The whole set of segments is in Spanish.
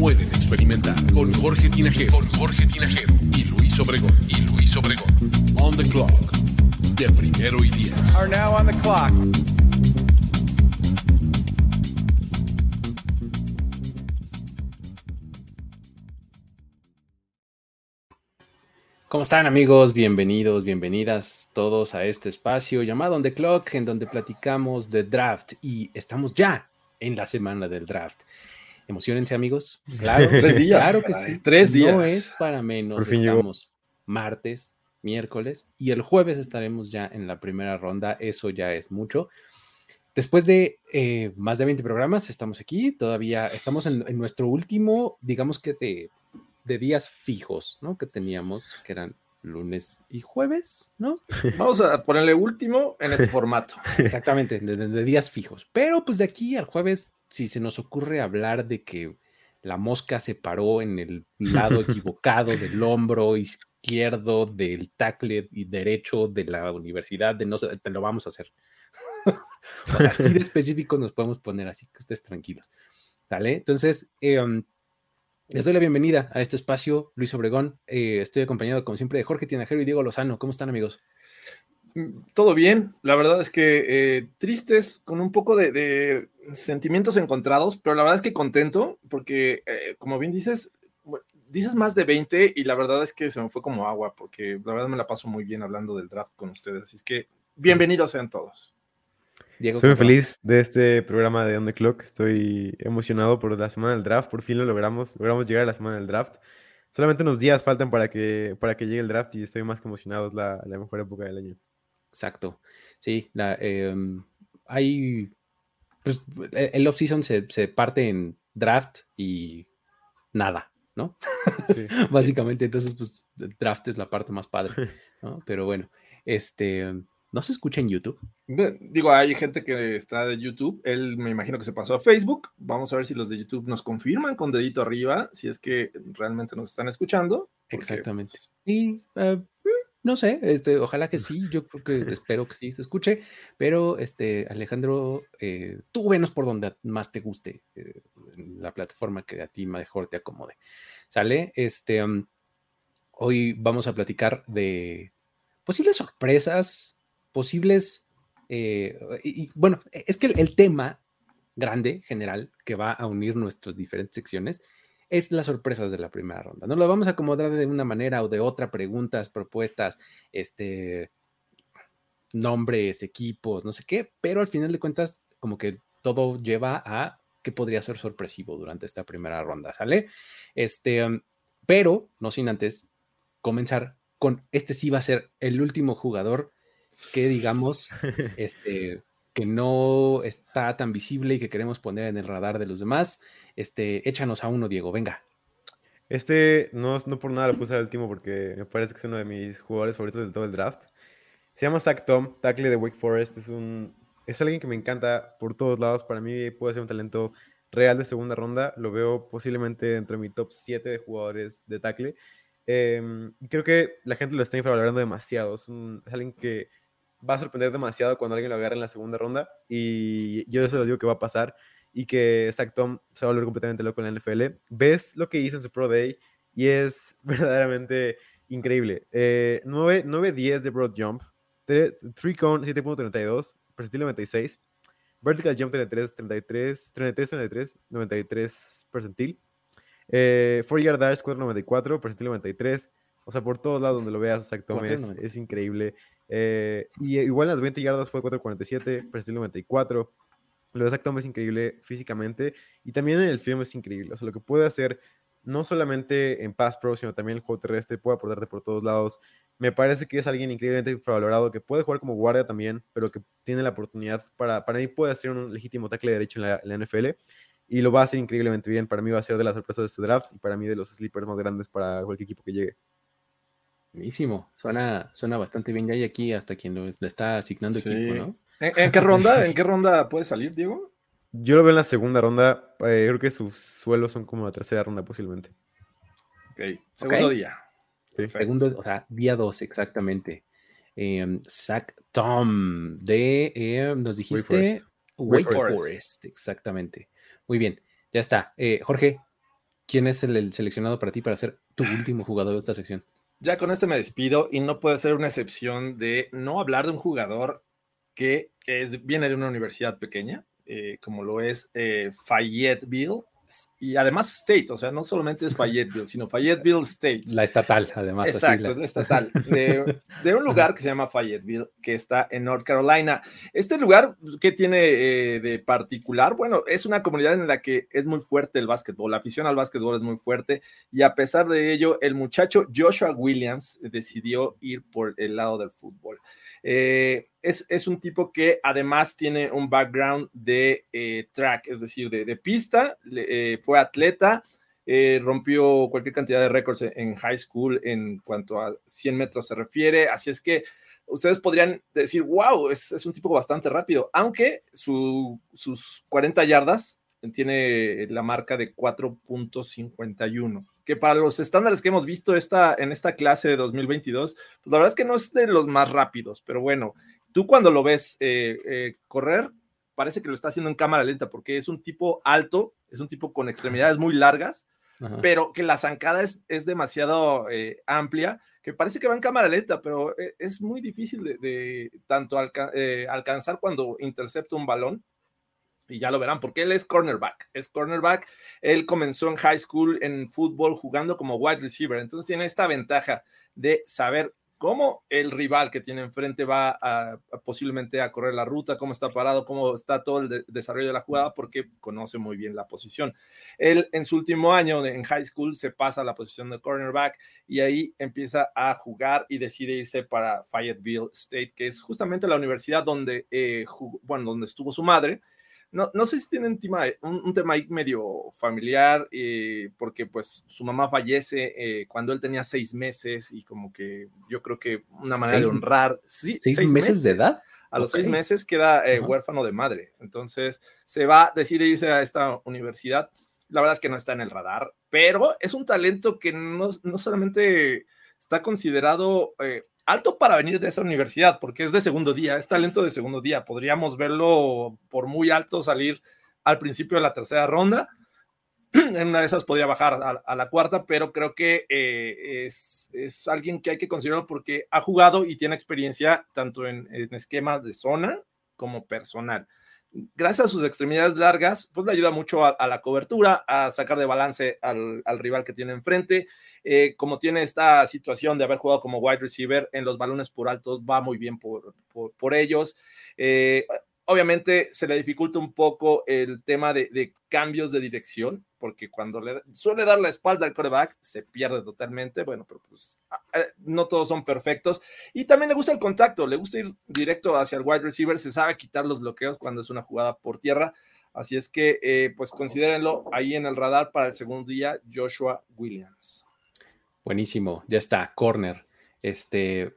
pueden experimentar. Con Jorge Tinajero. Con Jorge Tinajero. Y Luis Obregón. Y Luis Obregón. On the clock. De primero y diez. Are now on the clock. ¿Cómo están amigos? Bienvenidos, bienvenidas todos a este espacio llamado On The Clock, en donde platicamos de draft y estamos ya en la semana del draft. Emocionense amigos. Claro, Tres días, Claro que sí. tres No días. es para menos. Por fin llegó. Estamos martes, miércoles y el jueves estaremos ya en la primera ronda. Eso ya es mucho. Después de eh, más de 20 programas, estamos aquí. Todavía estamos en, en nuestro último, digamos que de, de días fijos, ¿no? Que teníamos, que eran lunes y jueves, ¿no? Vamos a ponerle último en este formato. Exactamente, de, días fijos. Pero pues de aquí al jueves, si se nos ocurre hablar de que la mosca se paró en el lado equivocado del hombro izquierdo del tackle y derecho de la universidad, de no sé, te lo vamos a hacer. o sea, así de específico nos podemos poner, así que estés tranquilos. ¿Sale? Entonces, eh, les doy la bienvenida a este espacio, Luis Obregón. Eh, estoy acompañado, como siempre, de Jorge Tinajero y Diego Lozano. ¿Cómo están, amigos? Mm, Todo bien, la verdad es que eh, tristes, con un poco de, de sentimientos encontrados, pero la verdad es que contento, porque eh, como bien dices, dices más de 20 y la verdad es que se me fue como agua, porque la verdad me la paso muy bien hablando del draft con ustedes, así es que bienvenidos sean todos. Diego, Estoy muy feliz de este programa de On The Clock. Estoy emocionado por la semana del draft. Por fin lo logramos. Logramos llegar a la semana del draft. Solamente unos días faltan para que, para que llegue el draft y estoy más que emocionado. Es la, la mejor época del año. Exacto. Sí, la, em, hay. Pues, e- el off-season se, se parte en draft y nada, ¿no? Sí. Básicamente, entonces, pues, draft es la parte más padre, ¿no? Pero bueno, este. ¿No se escucha en YouTube? Digo, hay gente que está de YouTube, él me imagino que se pasó a Facebook, vamos a ver si los de YouTube nos confirman con dedito arriba, si es que realmente nos están escuchando. porque, Exactamente. pues, Sí, no sé, este, ojalá que sí, yo creo que espero que sí se escuche, pero este, Alejandro, eh, tú venos por donde más te guste, eh, la plataforma que a ti mejor te acomode. ¿Sale? Este, um, hoy vamos a platicar de posibles sorpresas, posibles, eh, y, bueno, es que el, el tema grande, general, que va a unir nuestras diferentes secciones, es las sorpresas de la primera ronda. No lo vamos a acomodar de una manera o de otra, preguntas, propuestas, este, nombres, equipos, no sé qué, pero al final de cuentas, como que todo lleva a que podría ser sorpresivo durante esta primera ronda, ¿sale? Este, pero no sin antes comenzar con este sí va a ser el último jugador que digamos, este, que no está tan visible y que queremos poner en el radar de los demás. Este, échanos a uno, Diego, venga. Este, no, no por nada lo puse al último porque me parece que es uno de mis jugadores favoritos del todo el draft. Se llama Zach Tom, tackle de Wake Forest. Es, un, es alguien que me encanta por todos lados. Para mí puede ser un talento real de segunda ronda. Lo veo posiblemente dentro de mi top 7 de jugadores de tackle. Eh, creo que la gente lo está infravalorando demasiado. Es, un, es alguien que va a sorprender demasiado cuando alguien lo agarre en la segunda ronda. Y yo eso lo digo que va a pasar. Y que Zach Tom se va a volver completamente loco en la NFL. Ves lo que hizo en su Pro Day y es verdaderamente increíble. Eh, 9-10 de Broad Jump, 3 Cone 7.32, percentil 96, Vertical Jump 33, 33, 33, 33, 93 percentil. Eh, 4 Yard Dash 494, percentil 93. O sea, por todos lados donde lo veas, Zach Tom es, 4.93. es increíble. Eh, y igual en las 20 yardas fue 447, percentil 94. Lo de Zach Tom es increíble físicamente y también en el film es increíble. O sea, lo que puede hacer no solamente en pass pro, sino también el juego terrestre, puede aportarte por todos lados. Me parece que es alguien increíblemente infravalorado, que puede jugar como guardia también, pero que tiene la oportunidad para, para mí puede ser un legítimo tackle derecho en la, en la NFL. y lo va a hacer increíblemente bien. Para mí va a ser de las sorpresas de este draft y para mí de los sleepers más grandes para cualquier equipo que llegue. Buenísimo, suena, suena bastante bien. Ya hay aquí hasta quien lo, le está asignando equipo, ¿no? ¿En, en qué ronda? ¿En qué ronda puede salir, Diego? Yo lo veo en la segunda ronda. eh, creo que sus suelos son como la tercera ronda posiblemente. Ok, segundo día. Sí. Segundo, o sea, día 2, exactamente. Eh, Zach Tom de, eh, nos dijiste, Wake Forest. Forest. exactamente. Muy bien, ya está. Eh, Jorge, ¿quién es el, el seleccionado para ti para ser tu último jugador de esta sección? Ya con este me despido y no puede ser una excepción de no hablar de un jugador que es, viene de una universidad pequeña, eh, como lo es eh, Fayetteville, y además State, o sea, no solamente es Fayetteville, sino Fayetteville State. La estatal, además. Exacto, la- es la estatal, de, de un lugar que se llama Fayetteville, que está en North Carolina. Este lugar, ¿qué tiene eh, de particular? Bueno, es una comunidad en la que es muy fuerte el básquetbol, la afición al básquetbol es muy fuerte, y a pesar de ello, el muchacho Joshua Williams decidió ir por el lado del fútbol. Eh, es, es un tipo que además tiene un background de eh, track, es decir, de, de pista, eh, fue atleta, eh, rompió cualquier cantidad de récords en, en high school en cuanto a 100 metros se refiere, así es que ustedes podrían decir, wow, es, es un tipo bastante rápido, aunque su- sus 40 yardas tiene la marca de 4.51, que para los estándares que hemos visto esta, en esta clase de 2022, pues la verdad es que no es de los más rápidos, pero bueno, tú cuando lo ves eh, eh, correr, parece que lo está haciendo en cámara lenta, porque es un tipo alto, es un tipo con extremidades muy largas, Ajá. pero que la zancada es, es demasiado eh, amplia, que parece que va en cámara lenta, pero es muy difícil de, de tanto alca- alcanzar cuando intercepta un balón. Y ya lo verán, porque él es cornerback. Es cornerback. Él comenzó en high school en fútbol jugando como wide receiver. Entonces tiene esta ventaja de saber cómo el rival que tiene enfrente va posiblemente a correr la ruta, cómo está parado, cómo está todo el de- desarrollo de la jugada, porque conoce muy bien la posición. Él en su último año en high school se pasa a la posición de cornerback y ahí empieza a jugar y decide irse para Fayetteville State, que es justamente la universidad donde, eh, bueno, donde estuvo su madre. No, no sé si tienen tema- un, un tema ahí medio familiar, eh, porque pues su mamá fallece eh, cuando él tenía seis meses y como que yo creo que una manera de ¿Seis- honrar. Sí, ¿Seis, meses de edad? a los seis meses queda eh, huérfano de madre. Entonces se va, decide irse a esta universidad. La verdad es que no está en el radar, pero es un talento que no, no solamente está considerado eh, alto para venir de esa universidad, porque es de segundo día, es talento de segundo día. Podríamos verlo por muy alto salir al principio de la tercera ronda. En una de esas podría bajar a, a la cuarta, pero creo que eh, es, es alguien que hay que considerar porque ha jugado y tiene experiencia tanto en, en esquemas de zona como personal. Gracias a sus extremidades largas, pues le ayuda mucho a, la cobertura, a sacar de balance al, al rival que tiene enfrente. Eh, como tiene esta situación de haber jugado como wide receiver en los balones por altos, va muy bien por, por, ellos. Eh, obviamente se le dificulta un poco el tema de, cambios de dirección, porque cuando le suele dar la espalda al coreback, se pierde totalmente. Bueno, pero pues no todos son perfectos. Y también le gusta el contacto, le gusta ir directo hacia el wide receiver, se sabe quitar los bloqueos cuando es una jugada por tierra. Así es que, eh, pues considérenlo ahí en el radar para el segundo día, Joshua Williams. Buenísimo, ya está, corner. Este,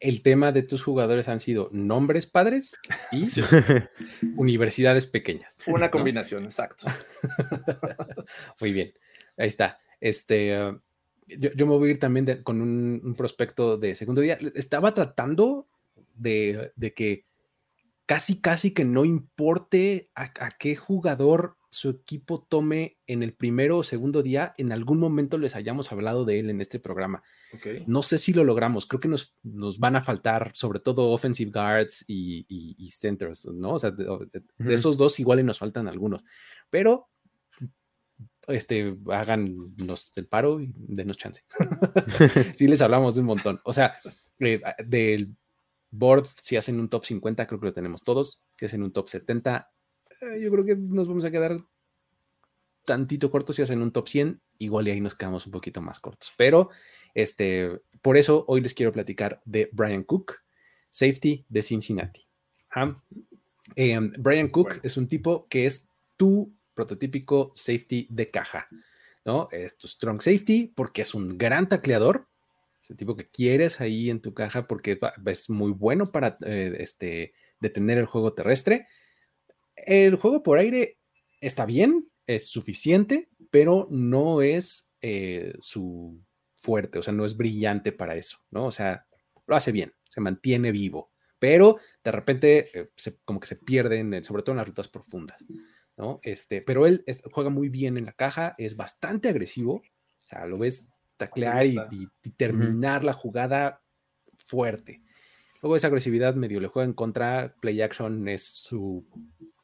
el tema de tus jugadores han sido nombres padres y sí. universidades pequeñas. Fue una combinación, ¿no? exacto. Muy bien, ahí está. Este, uh, yo, yo, me voy a ir también de, con un, un, prospecto de segundo día. Estaba tratando de, de que casi, casi que no importe a, a, qué jugador su equipo tome en el primero o segundo día, en algún momento les hayamos hablado de él en este programa. Okay. No sé si lo logramos, creo que nos, nos van a faltar sobre todo offensive guards y, y, y centers, ¿no? O sea, de, de, uh -huh. esos dos igual y nos faltan algunos, pero este, háganos el paro y denos chance. sí les hablamos de un montón. O sea, eh, del board, si hacen un top 50, creo que lo tenemos todos. Si hacen un top 70, eh, yo creo que nos vamos a quedar tantito cortos. Si hacen un top 100, igual y ahí nos quedamos un poquito más cortos. Pero, este, por eso hoy les quiero platicar de Brian Cook, safety de Cincinnati. ¿Ah? Eh, Brian Cook bueno. es un tipo que es tu prototípico safety de caja, ¿no? Es tu strong safety porque es un gran tacleador, ese tipo que quieres ahí en tu caja porque es muy bueno para eh, este, detener el juego terrestre. El juego por aire está bien, es suficiente, pero no es eh, su fuerte, o sea, no es brillante para eso, ¿no? O sea, lo hace bien, se mantiene vivo, pero de repente eh, como que se pierden, sobre todo en las rutas profundas, ¿no? Este, pero él juega muy bien en la caja, es bastante agresivo, o sea, lo ves taclear y, terminar la jugada fuerte. Luego esa agresividad medio le juega en contra, play action es su,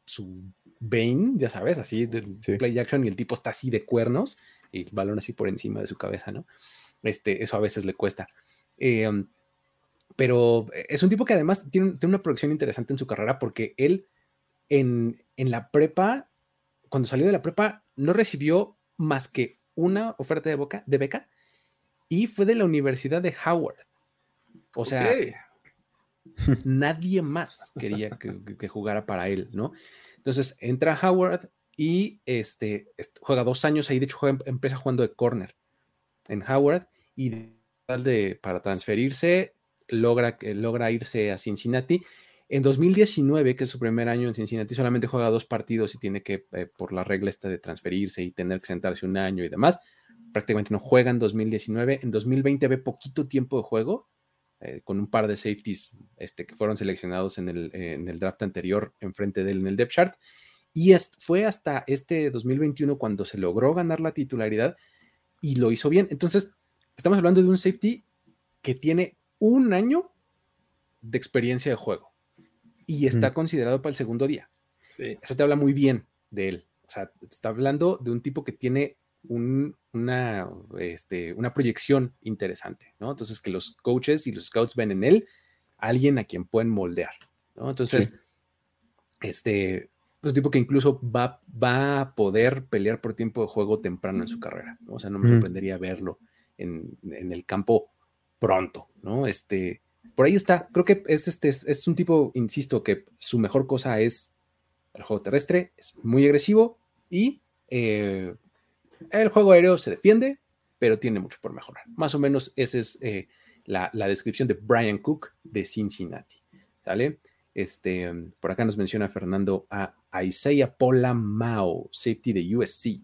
su Bane, ya sabes, así, del play action y el tipo está así de cuernos y el balón así por encima de su cabeza, ¿no? Este, eso a veces le cuesta. Em, pero es un tipo que además tiene, una proyección interesante en su carrera porque él en, en, la prepa, cuando salió de la prepa, no recibió más que una oferta de, boca, de beca y fue de la Universidad de Howard. O sea, nadie más quería que, jugara para él, ¿no? Entonces entra Howard y este, juega dos años ahí, de hecho empieza jugando de corner en Howard y para transferirse logra, logra irse a Cincinnati. En 2019, que es su primer año en Cincinnati, solamente juega dos partidos y tiene que, eh, por la regla esta de transferirse y tener que sentarse un año y demás, prácticamente no juega en 2019. En 2020 ve poquito tiempo de juego, eh, con un par de safeties este, que fueron seleccionados en el, en el draft anterior enfrente de él en el depth chart. Y fue hasta este 2021 cuando se logró ganar la titularidad y lo hizo bien. Entonces, estamos hablando de un safety que tiene un año de experiencia de juego y está considerado para el segundo día. Eso te habla muy bien de él. O sea, está hablando de un tipo que tiene una, este, una proyección interesante, ¿no? Entonces, que los coaches y los scouts ven en él alguien a quien pueden moldear, ¿no? Entonces, este, es un tipo que incluso va, va a poder pelear por tiempo de juego temprano en su carrera, ¿no? O sea, no me sorprendería verlo en, el campo pronto, ¿no? Este, por ahí está, creo que es, este, es un tipo, insisto, que su mejor cosa es el juego terrestre, es muy agresivo y eh, el juego aéreo se defiende, pero tiene mucho por mejorar. Más o menos esa es eh, la, descripción de Brian Cook de Cincinnati. ¿Sale? Este, por acá nos menciona Fernando a Isaiah Mao, safety de USC.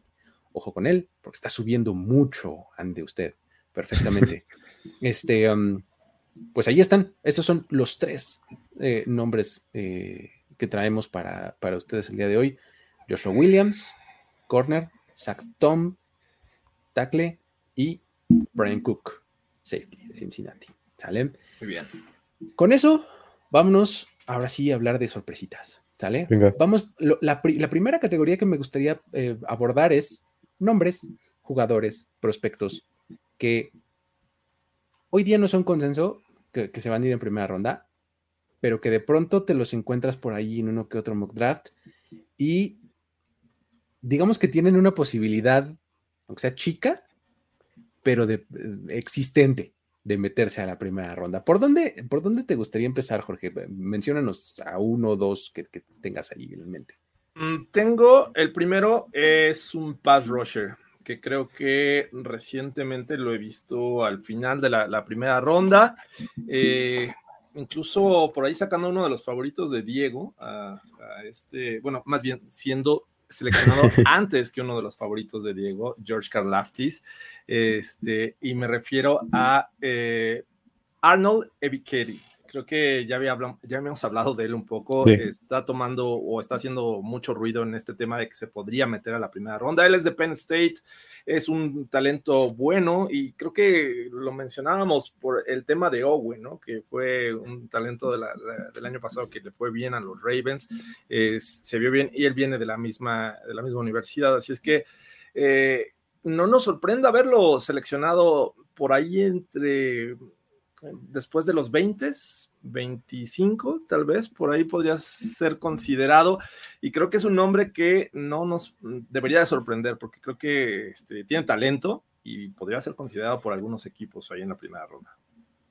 Ojo con él, porque está subiendo mucho ante usted. Perfectamente. este, um, pues ahí están. Estos son los tres eh, nombres eh, que traemos para, para ustedes el día de hoy. Joshua Williams, corner, Zach Tom, tackle y Brian Cook, safety de Cincinnati. ¿Sale? Muy bien. Con eso, vámonos ahora sí a hablar de sorpresitas. ¿Sale? Vamos, la, primera categoría que me gustaría eh, abordar es nombres, jugadores, prospectos que hoy día no son consenso, que, que, se van a ir en primera ronda, pero que de pronto te los encuentras por ahí en uno que otro mock draft y digamos que tienen una posibilidad, aunque sea chica, pero de, existente de meterse a la primera ronda. ¿Por dónde, ¿Por dónde te gustaría empezar, Jorge? Menciónanos a uno o dos que, tengas ahí en mente. Mm, tengo, el primero es un pass rusher, que creo que recientemente lo he visto al final de la, primera ronda. Eh, incluso por ahí sacando uno de los favoritos de Diego, a, este, bueno, más bien siendo seleccionado antes que uno de los favoritos de Diego, George Karlaftis, este, y me refiero a eh, Arnold Ebikeri creo que ya, había ya habíamos hablado de él un poco, está tomando o está haciendo mucho ruido en este tema de que se podría meter a la primera ronda. Él es de Penn State, es un talento bueno y creo que lo mencionábamos por el tema de Owen, ¿no? que fue un talento del año pasado que le fue bien a los Ravens, se vio bien y él viene de la misma, de la misma universidad, así es que... Eh, no nos sorprenda verlo seleccionado por ahí entre después de los 20, 25 tal vez, por ahí podría ser considerado y creo que es un nombre que no nos debería de sorprender porque creo que este, tiene talento y podría ser considerado por algunos equipos ahí en la primera ronda.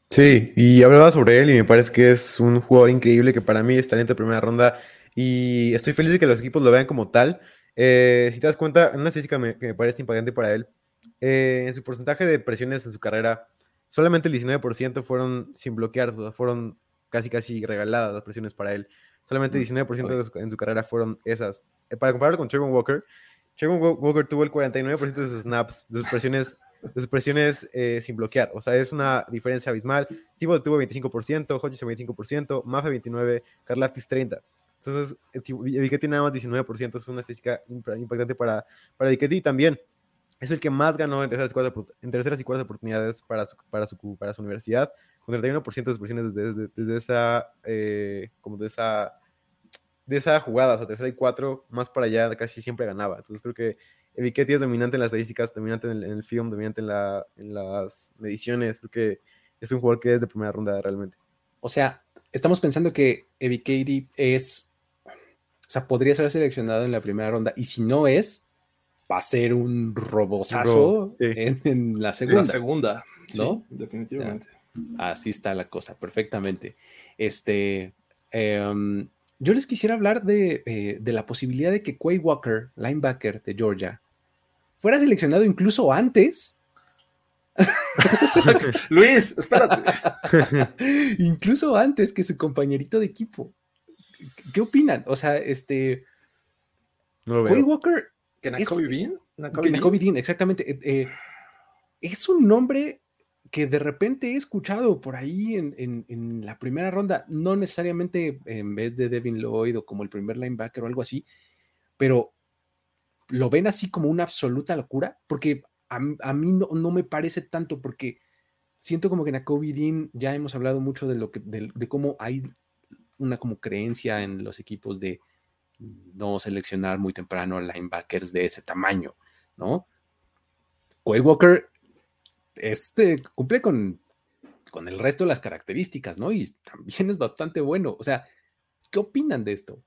Sí, y hablaba sobre él y me parece que es un jugador increíble que para mí es talento de primera ronda y estoy feliz de que los equipos lo vean como tal Eh, si te das cuenta, una estadística me- que me parece impactante para él, eh, en su porcentaje de presiones en su carrera, solamente el 19% fueron sin bloquear, o sea, fueron casi casi regaladas las presiones para él. Solamente Mm, 19% de su- en su carrera fueron esas. Eh, para compararlo con Trayvon Walker, Trayvon Wa- Walker tuvo el 49% de sus snaps, de sus presiones, de sus presiones eh, sin bloquear. O sea, es una diferencia abismal. Thibaut tuvo 25%, Hodges 25%, Maffe 29%, Karlaftis 30%. Entonces, Viketi nada más 19%, es una estadística imp- impactante para, para también es el que más ganó en terceras y cuartas, en y oportunidades para su, para su, para su universidad, con 31% de presiones desde, desde, esa, eh, como de esa, de jugada, o sea, tercera y cuatro, más para allá, casi siempre ganaba. Entonces creo que Viketi es dominante en las estadísticas, dominante en el, film, dominante en, la, en las mediciones, creo que es un jugador que es de primera ronda realmente. O sea, estamos pensando que Evikady es, o sea, podría ser seleccionado en la primera ronda y si no es, va a ser un robosazo robo, sí. en, en la La segunda. segunda, ¿No? Sí, definitivamente. Así está la cosa, perfectamente. Este, em, yo les quisiera hablar de, eh, de la posibilidad de que Quay Walker, linebacker de Georgia, fuera seleccionado incluso antes, Luis, espérate. incluso antes que su compañerito de equipo. ¿Qué opinan? O sea, este, No Quay. Walker ¿Que Nakobe Bean? Que Nakobe Dean, exactamente. Eh, eh, es un nombre que de repente he escuchado por ahí en, en- en la primera ronda, no necesariamente en vez de Devin Lloyd o como el primer linebacker o algo así, pero lo ven así como una absoluta locura, porque a, mí no, no me parece tanto, porque siento como que Nakobe Dean, ya hemos hablado mucho de, lo que, de, de cómo hay una como creencia en los equipos de no seleccionar muy temprano linebackers de ese tamaño, ¿no? Quay Walker este, cumple con, con el resto de las características, ¿no? Y también es bastante bueno. O sea, ¿qué opinan de esto?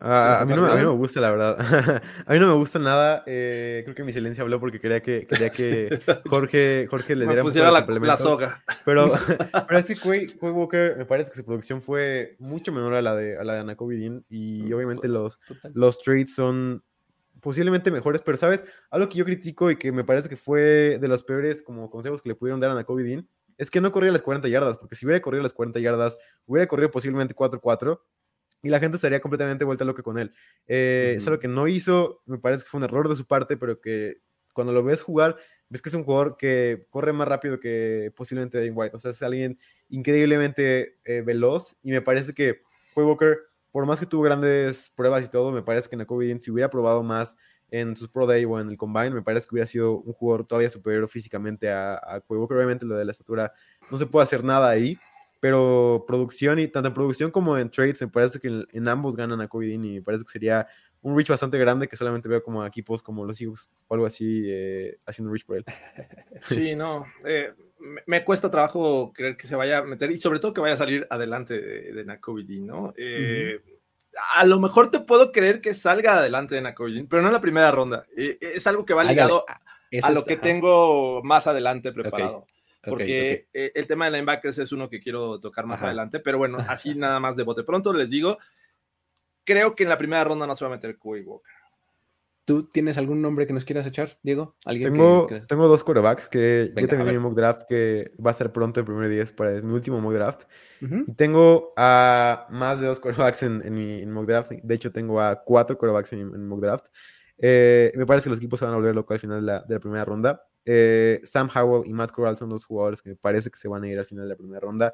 Ah, a, mí no, me- a mí no me gusta, la verdad. a mí no me gusta nada. eh, creo que mi silencio habló porque quería que, quería que Jorge, Jorge le diera la, la soga. Pero, pero es que Quay, Quay Walker me parece que su producción fue mucho menor a la de, a la de Nakobe Dean y obviamente los, los trades son posiblemente mejores, pero sabes, algo que yo critico y que me parece que fue de los peores como consejos que le pudieron dar a Nakobe Dean es que no corría las 40 yardas, porque si hubiera corrido las 40 yardas, hubiera corrido posiblemente 4-4 y la gente estaría completamente vuelta loca con él. Eh, Es Ujú. algo que no hizo, me parece que fue un error de su parte, pero que cuando lo ves jugar, ves que es un jugador que corre más rápido que posiblemente Dane White. O sea, es alguien increíblemente eh, veloz y me parece que Quay Walker, por más que tuvo grandes pruebas y todo, me parece que Nakobe Dean, si hubiera probado más en sus Pro Day o en el Combine, me parece que hubiera sido un jugador todavía superior físicamente a, a Walker. Obviamente lo de la estatura no se puede hacer nada ahí, pero producción y tanto en producción como en trades, me parece que en, en ambos ganan a Kobe Dean y me parece que sería un reach bastante grande que solamente veo como a equipos como los Eagles o algo así eh, haciendo reach por él. Sí, no. eh, me, me cuesta trabajo creer que se vaya a meter y sobre todo que vaya a salir adelante de, de Nakobe Dean, ¿no? Eh, A lo mejor te puedo creer que salga adelante de Nakobe Dean, pero no en la primera ronda. Eh, es algo que va ligado a, ese a lo es- que ajá, tengo más adelante preparado. ok, Porque eh, el tema de linebackers es uno que quiero tocar más Ajá. adelante, pero bueno, así nada más de bote pronto les digo, creo que en la primera ronda no se va a meter Quay Walker. ¿Tú tienes algún nombre que nos quieras echar, Diego? ¿Alguien que Tengo, creas? tengo dos quarterbacks que Venga, terminé ver. mi mock draft que va a ser pronto el primer día es para mi último mock draft. Y tengo a más de dos quarterbacks en, en mi en mock draft. De hecho, tengo a cuatro quarterbacks en, en mock draft. Eh, me parece que los equipos se van a volver locos al final de la, de la primera ronda. Eh, Sam Howell y Matt Corral son dos jugadores que me parece que se van a ir al final de la primera ronda.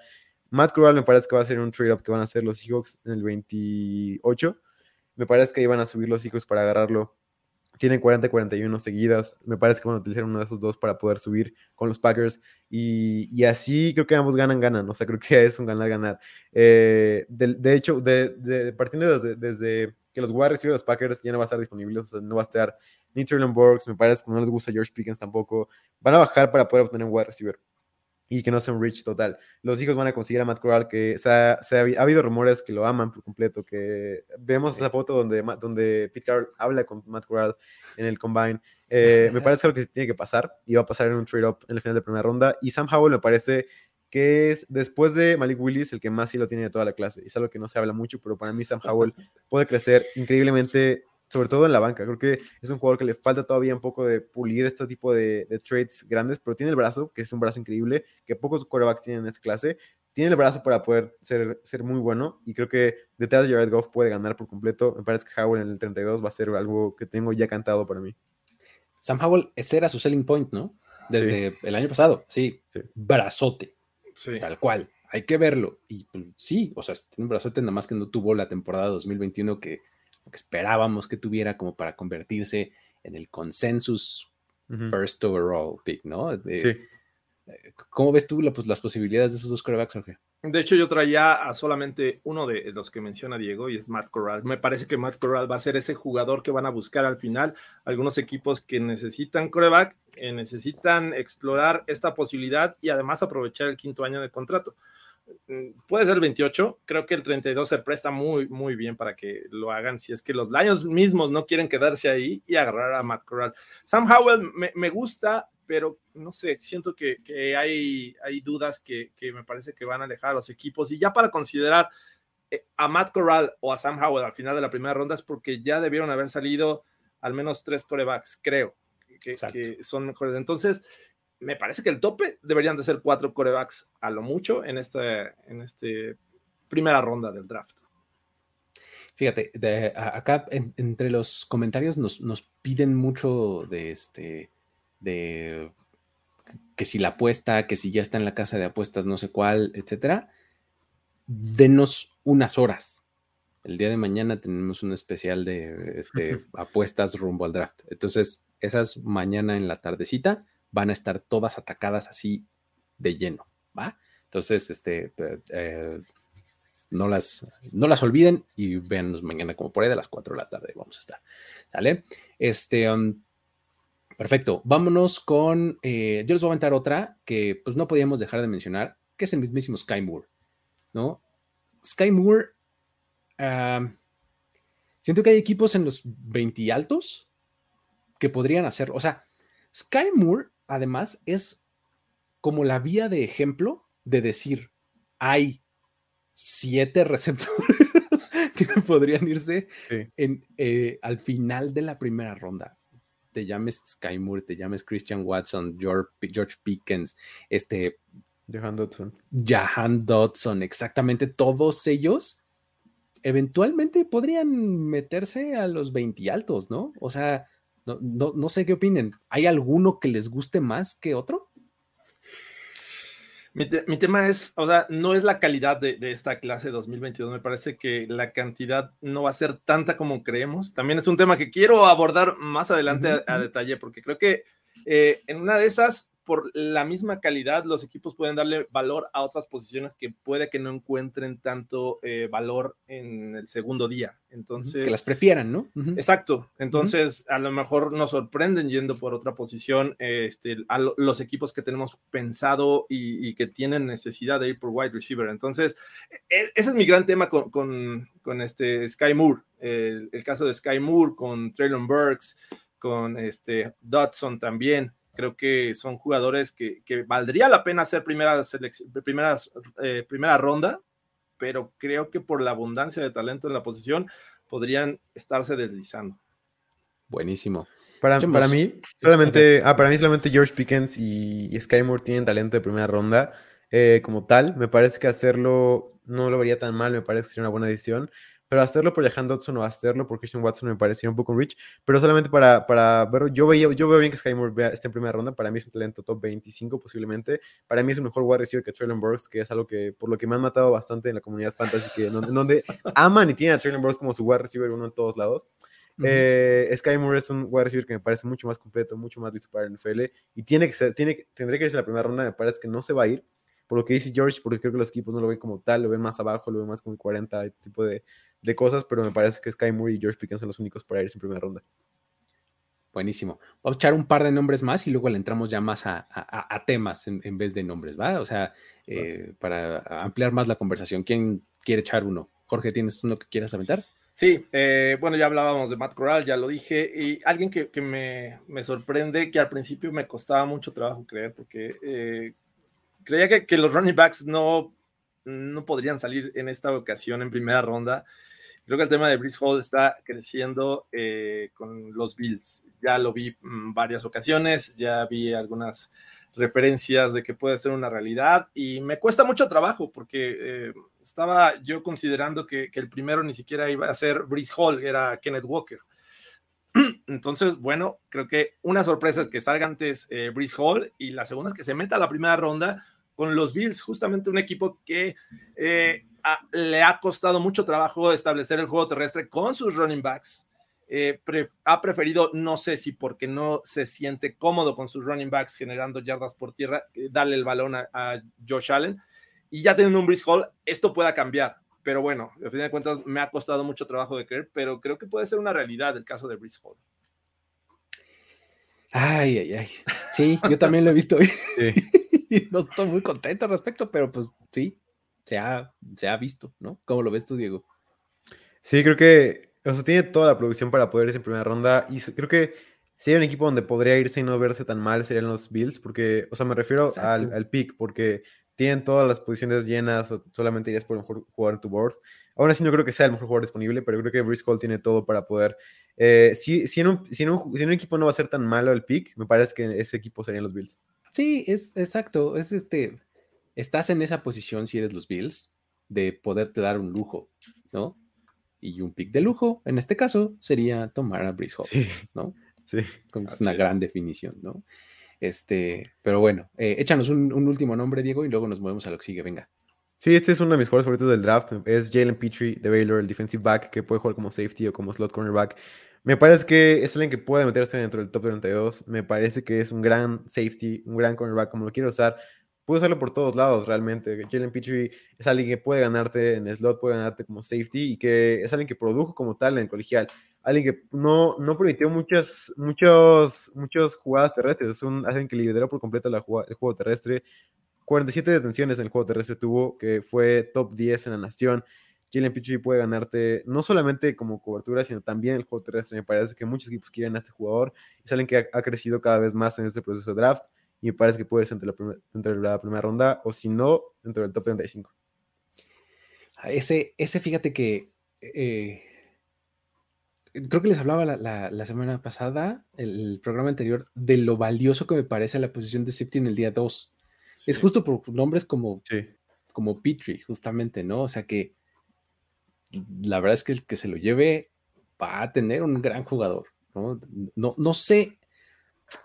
Matt Corral me parece que va a ser un trade-up que van a hacer los Seahawks en el 28. Me parece que van a subir los Seahawks para agarrarlo. Tienen 40-41 seguidas. Me parece que van a utilizar uno de esos dos para poder subir con los Packers. Y, así creo que ambos ganan, ganan. O sea, creo que es un ganar-ganar. Eh, de, hecho, partiendo desde que los wide receivers de los Packers ya no va a estar disponibles, o sea, no va a estar ni Traylon Burks, me parece que no les gusta George Pickens tampoco. Van a bajar para poder obtener un wide receiver y que no sea un reach total. Los hijos van a conseguir a Matt Corral, que se ha, se ha, ha habido rumores que lo aman por completo, que vemos esa foto donde, donde Pete Carroll habla con Matt Corral en el combine. Eh, me parece algo que tiene que pasar y va a pasar en un trade-up en el final de primera ronda. Y Sam Howell me parece que es después de Malik Willis el que más sí lo tiene de toda la clase. Y es algo que no se habla mucho, pero para mí Sam Howell puede crecer increíblemente, sobre todo en la banca. Creo que es un jugador que le falta todavía un poco de pulir este tipo de, de trades grandes, pero tiene el brazo, que es un brazo increíble, que pocos quarterbacks tienen en esta clase. Tiene el brazo para poder ser, ser muy bueno y creo que detrás de Jared Goff puede ganar por completo. Me parece que Howell en el 32 va a ser algo que tengo ya cantado para mí. Sam Howell, ese era su selling point, ¿no? Desde el año pasado, sí, Sí. brazote, Sí. tal cual. Hay que verlo. Y pues, sí, o sea, tiene un brazote nada más que no tuvo la temporada 2021 que, esperábamos que tuviera como para convertirse en el consensus first overall pick, ¿no? De- Sí. ¿Cómo ves tú pues, las posibilidades de esos dos quarterbacks, Jorge? De hecho, yo traía a solamente uno de los que menciona Diego y es Matt Corral. Me parece que Matt Corral va a ser ese jugador que van a buscar al final. Algunos equipos que necesitan coreback, que necesitan explorar esta posibilidad y además aprovechar el quinto año de contrato. Mm, Puede ser el 28, creo que el 32 se presta muy, muy bien para que lo hagan si es que los Lions mismos no quieren quedarse ahí y agarrar a Matt Corral. Sam Howell me gusta, pero no sé, siento que, que hay, hay dudas que, que me parece que van a alejar a los equipos. Y ya para considerar eh, a Matt Corral o a Sam Howell al final de la primera ronda es porque ya debieron haber salido al menos tres corebacks, creo, que, son mejores. Entonces, me parece que el tope deberían de ser cuatro corebacks a lo mucho en esta en este primera ronda del draft. Fíjate, de- acá en- entre los comentarios nos, nos piden mucho de este, de que si la apuesta, que si ya está en la casa de apuestas, no sé cuál, etcétera. Denos unas horas. El día de mañana tenemos un especial de este, apuestas rumbo al draft. Entonces, esas mañana en la tardecita van a estar todas atacadas así de lleno, ¿va? Entonces, este, eh, eh, no las, no las olviden y véanos mañana como por ahí de las 4 de la tarde vamos a estar. ¿Sale? Este, um, perfecto. Vámonos con, eh, yo les voy a aventar otra que pues no podíamos dejar de mencionar, que es el mismísimo Sky Moore, ¿no? Sky Moore, ah, siento que hay equipos en los 20 altos que podrían hacer, o sea, Sky Moore además es como la vía de ejemplo de decir, hay siete receptores que podrían irse Sí. en, eh, al final de la primera ronda. Te llames Sky Moore, te llames Christian Watson, George, George Pickens, este, Johan Dodson. Jahan Dodson, exactamente todos ellos eventualmente podrían meterse a los 20 altos, ¿no? O sea, no, no, no sé qué opinen. ¿Hay alguno que les guste más que otro? Mi, te- mi tema es, o sea, no es la calidad de, de esta clase 2022, me parece que la cantidad no va a ser tanta como creemos. También es un tema que quiero abordar más adelante a, a detalle, porque creo que eh, en una de esas, por la misma calidad, los equipos pueden darle valor a otras posiciones que puede que no encuentren tanto eh, valor en el segundo día. Entonces, Que las prefieran, ¿no? Exacto. Entonces, a lo mejor nos sorprenden yendo por otra posición este, a lo- los equipos que tenemos pensado y, y que tienen necesidad de ir por wide receiver. Entonces, e- ese es mi gran tema con, con, con este Sky Moore. El, el caso de Sky Moore con Traylon Burks, con este Dodson también. Creo que son jugadores que, que valdría la pena hacer primeras, primeras eh, primera ronda, pero creo que por la abundancia de talento en la posición podrían estarse deslizando. Buenísimo. Para, para mí, solamente, ah, para mí solamente George Pickens y, y Sky Moore tienen talento de primera ronda eh, como tal. Me parece que hacerlo no lo vería tan mal, me parece que sería una buena decisión. Pero hacerlo por Jahan Dodson o hacerlo por Christian Watson me parecería un poco rich. Pero solamente para, para verlo, yo, veía, yo veo bien que Sky Moore vea- esté en primera ronda. Para mí es un talento top 25 posiblemente. Para mí es un mejor wide receiver que Traylon Burks, que es algo que por lo que me han matado bastante en la comunidad fantasy, que en donde, aman y tienen a Traylon Burks como su wide receiver uno en todos lados. Ujú. Eh, Sky Moore es un wide receiver que me parece mucho más completo, mucho más listo para el NFL y tiene que ser, tiene, tendría que irse en la primera ronda. Me parece que no se va a ir, por lo que dice George, porque creo que los equipos no lo ven como tal, lo ven más abajo, lo ven más como el 40, este tipo de, de cosas, pero me parece que Sky Moore y George Pickens son los únicos para irse en primera ronda. Buenísimo. Vamos a echar un par de nombres más y luego le entramos ya más a, a- a temas en, en vez de nombres, ¿va? O sea, eh, para ampliar más la conversación. ¿Quién quiere echar uno? Jorge, ¿tienes uno que quieras aventar? Sí, eh, bueno, ya hablábamos de Matt Corral, ya lo dije, y alguien que, que me, me sorprende, que al principio me costaba mucho trabajo creer, porque eh, creía que, que los running backs no, no podrían salir en esta ocasión en primera ronda. Creo que el tema de Brice Hall está creciendo eh, con los Bills. Ya lo vi en varias ocasiones, ya vi algunas referencias de que puede ser una realidad y me cuesta mucho trabajo porque eh, estaba yo considerando que, que, el primero ni siquiera iba a ser Brice Hall, era Kenneth Walker. Entonces, bueno, creo que una sorpresa es que salga antes eh, Brice Hall y la segunda es que se meta a la primera ronda con los Bills, justamente un equipo que eh, a, le ha costado mucho trabajo establecer el juego terrestre con sus running backs. Eh, pre, ha preferido, no sé si porque no se siente cómodo con sus running backs generando yardas por tierra, eh, darle el balón a, a, Josh Allen. Y ya teniendo un Brice Hall, esto pueda cambiar. Pero bueno, a fin de cuentas me ha costado mucho trabajo de creer, pero creo que puede ser una realidad el caso de Brice Hall. Ay, ay, ay. Sí, yo también lo he visto. Sí. no estoy muy contento al respecto, pero pues sí, se ha, se ha visto, ¿no? ¿Cómo lo ves tú, Diego? Sí, creo que, o sea, tiene toda la producción para poder irse en primera ronda y creo que si hay un equipo donde podría irse y no verse tan mal serían los Bills, porque, o sea, me refiero al, al, pick, porque tienen todas las posiciones llenas, o solamente irías por el mejor jugador en tu board. Aún así no creo que sea el mejor jugador disponible, pero creo que Brice Hall tiene todo para poder... Eh, si, si, en un, si, en un, si, en un, equipo no va a ser tan malo el pick, me parece que ese equipo serían los Bills. Sí, es exacto. Es este. Estás en esa posición si eres los Bills de poderte dar un lujo, ¿no? Y un pick de lujo, en este caso, sería tomar a Brice Hall, sí. ¿no? Sí. Es una gran definición, ¿no? Este, pero bueno, eh, échanos un, un, último nombre, Diego, y luego nos movemos a lo que sigue. Venga. Sí, este es uno de mis jugadores favoritos del draft. Es Jalen Petrie de Baylor, el defensive back que puede jugar como safety o como slot cornerback. Me parece que es alguien que puede meterse dentro del top 32. Me parece que es un gran safety, un gran cornerback, como lo quiero usar. Puede usarlo por todos lados, realmente. Jalen Petrie es alguien que puede ganarte en slot, puede ganarte como safety y que es alguien que produjo como tal en el colegial. Alguien que no, no permitió muchas, muchos, muchas jugadas terrestres. Es un, alguien que lideró por completo la, el juego terrestre. 47 detenciones en el juego terrestre tuvo, que fue top 10 en la nación. Jalen Petrie puede ganarte no solamente como cobertura, sino también el juego terrestre. Me parece que muchos equipos quieren a este jugador. Es alguien que ha, ha crecido cada vez más en este proceso de draft. Y me parece que puede ser entre la, primer, entre la primera ronda o si no, dentro del top 35. Ese, ese fíjate que eh, creo que les hablaba la, la, la, semana pasada, el programa anterior, de lo valioso que me parece la posición de safety en el día 2. Sí. Es justo por nombres como, sí. como Petrie, justamente, ¿no? O sea que la verdad es que el que se lo lleve va a tener un gran jugador, ¿no? No, no sé,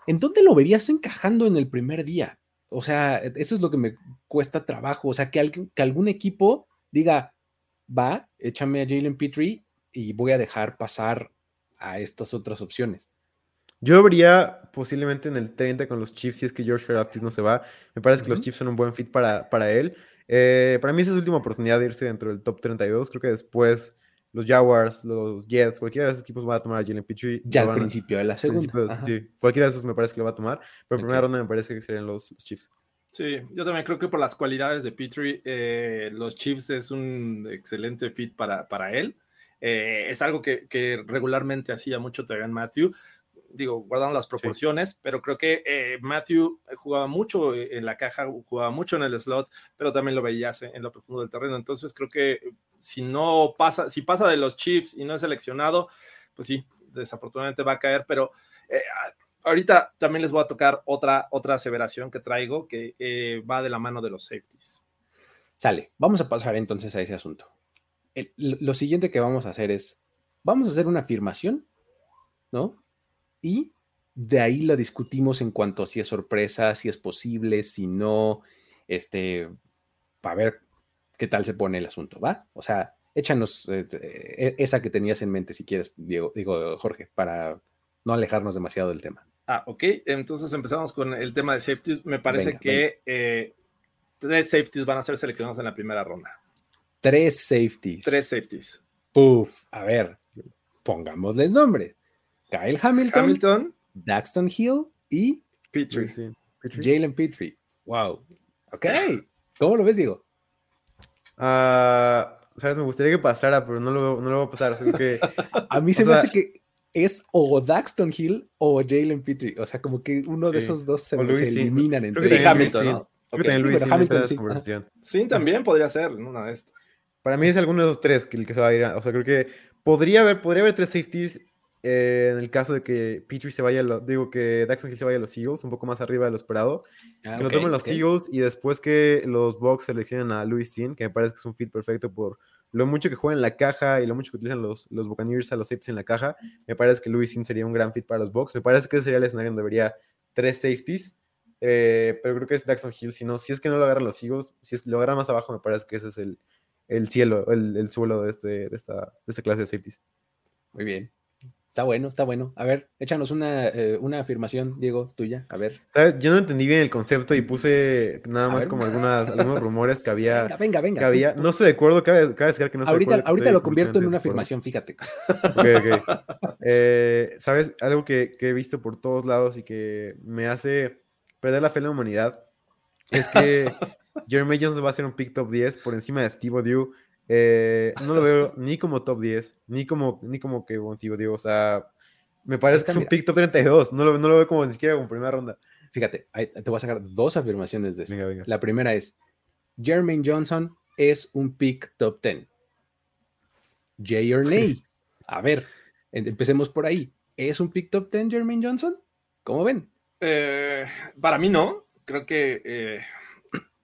¿en dónde lo verías encajando en el primer día? O sea, eso es lo que me cuesta trabajo. O sea, que, alguien, que algún equipo diga, va, échame a Jalen Petrie y voy a dejar pasar a estas otras opciones. Yo vería posiblemente en el 30 con los Chiefs si es que George Karaftis no se va. Me parece uh -huh. que los Chiefs son un buen fit para, para él. Eh, para mí esa es su última oportunidad de irse dentro del top 32. Creo que después los Jaguars, los Jets, cualquiera de esos equipos va a tomar a Jalen Petrie. Ya al principio de la segunda. Sí, cualquiera de esos me parece que lo va a tomar. Pero en okay. primera ronda me parece que serían los, los, Chiefs. Sí, yo también creo que por las cualidades de Petrie, eh, los Chiefs es un excelente fit para, para él. Eh, es algo que, que regularmente hacía mucho Tyrann Matthew digo, guardando las proporciones, sí. pero creo que eh, Matthew jugaba mucho en la caja, jugaba mucho en el slot, pero también lo veías en, en, lo profundo del terreno. Entonces creo que si no pasa, si pasa de los Chiefs y no es seleccionado, pues sí, desafortunadamente va a caer, pero eh, ahorita también les voy a tocar otra, otra aseveración que traigo que eh, va de la mano de los safeties. Sale, vamos a pasar entonces a ese asunto. El, lo siguiente que vamos a hacer es, vamos a hacer una afirmación, ¿no? Y de ahí la discutimos en cuanto a si es sorpresa, si es posible, si no, este, para ver qué tal se pone el asunto, ¿va? O sea, échanos eh, esa que tenías en mente, si quieres, Diego, digo, Jorge, para no alejarnos demasiado del tema. Ah, ok, entonces empezamos con el tema de safeties. Me parece venga, que venga. Eh, tres safeties van a ser seleccionados en la primera ronda. Tres safeties. Tres safeties. Puf, a ver, pongámosles nombre. Kyle Hamilton, Hamilton, Daxton Hill y Petrie. Sí, Petrie. Jalen Petrie. Wow. Ok. ¿Cómo lo ves, Diego? Uh, Sabes, me gustaría que pasara, pero no lo, no lo va a pasar. Así que, a mí se me sea, hace que es o Daxton Hill o Jalen Petrie. O sea, como que uno sí. de esos dos se, se eliminan entre ellos. Hamilton, ¿no? Creo que también Sí, Luis en Hamilton sí. conversación. Sí, también podría ser en una de estas. Para mí es alguno de esos tres que el que se va a ir. a- o sea, creo que podría haber, podría haber tres safeties eh, en el caso de que Petrie se vaya, a lo- digo que Daxon Hill se vaya a los Eagles, un poco más arriba de lo esperado. Ah, que lo tomen los ok. Eagles y después que los Bucks seleccionen a Louis Sin, que me parece que es un fit perfecto por lo mucho que juega en la caja y lo mucho que utilizan los, los Buccaneers a los safeties en la caja. Me parece que Louis Sin sería un gran fit para los Bucks. Me parece que ese sería el escenario donde debería tres safeties. eh, pero creo que es Daxon Hill. Si no, si es que no lo agarran los Eagles, si es, lo agarran más abajo, me parece que ese es el, el cielo, el, el suelo de, este, de, esta, de esta clase de safeties. Muy bien. Está bueno, está bueno. A ver, échanos una, eh, una afirmación, Diego, tuya. A ver. ¿Sabes? Yo no entendí bien el concepto y puse nada más como algunas, algunos rumores que había. Venga, venga, venga. que había. tú- No estoy de acuerdo, cabe, cabe decir que no estoy de ahorita ahorita lo convierto en una afirmación, fíjate. Ok, ok. Eh, ¿Sabes? Algo que, que he visto por todos lados y que me hace perder la fe en la humanidad es que Jeremy Jones va a ser un pick top 10 por encima de Thibodeau. Eh, no lo veo ni como top 10, ni como, ni como que un Thibodeau. O sea, me parece Está, que es un pick top 32. No lo, no lo veo como ni siquiera como primera ronda. Fíjate, ahí te voy a sacar dos afirmaciones de eso. Venga, venga. La primera es, Jermaine Johnson es un pick top 10. Jay or nay. A ver, em- empecemos por ahí. ¿Es un pick top 10 Jermaine Johnson? ¿Cómo ven? Eh, para mí no. Creo que eh,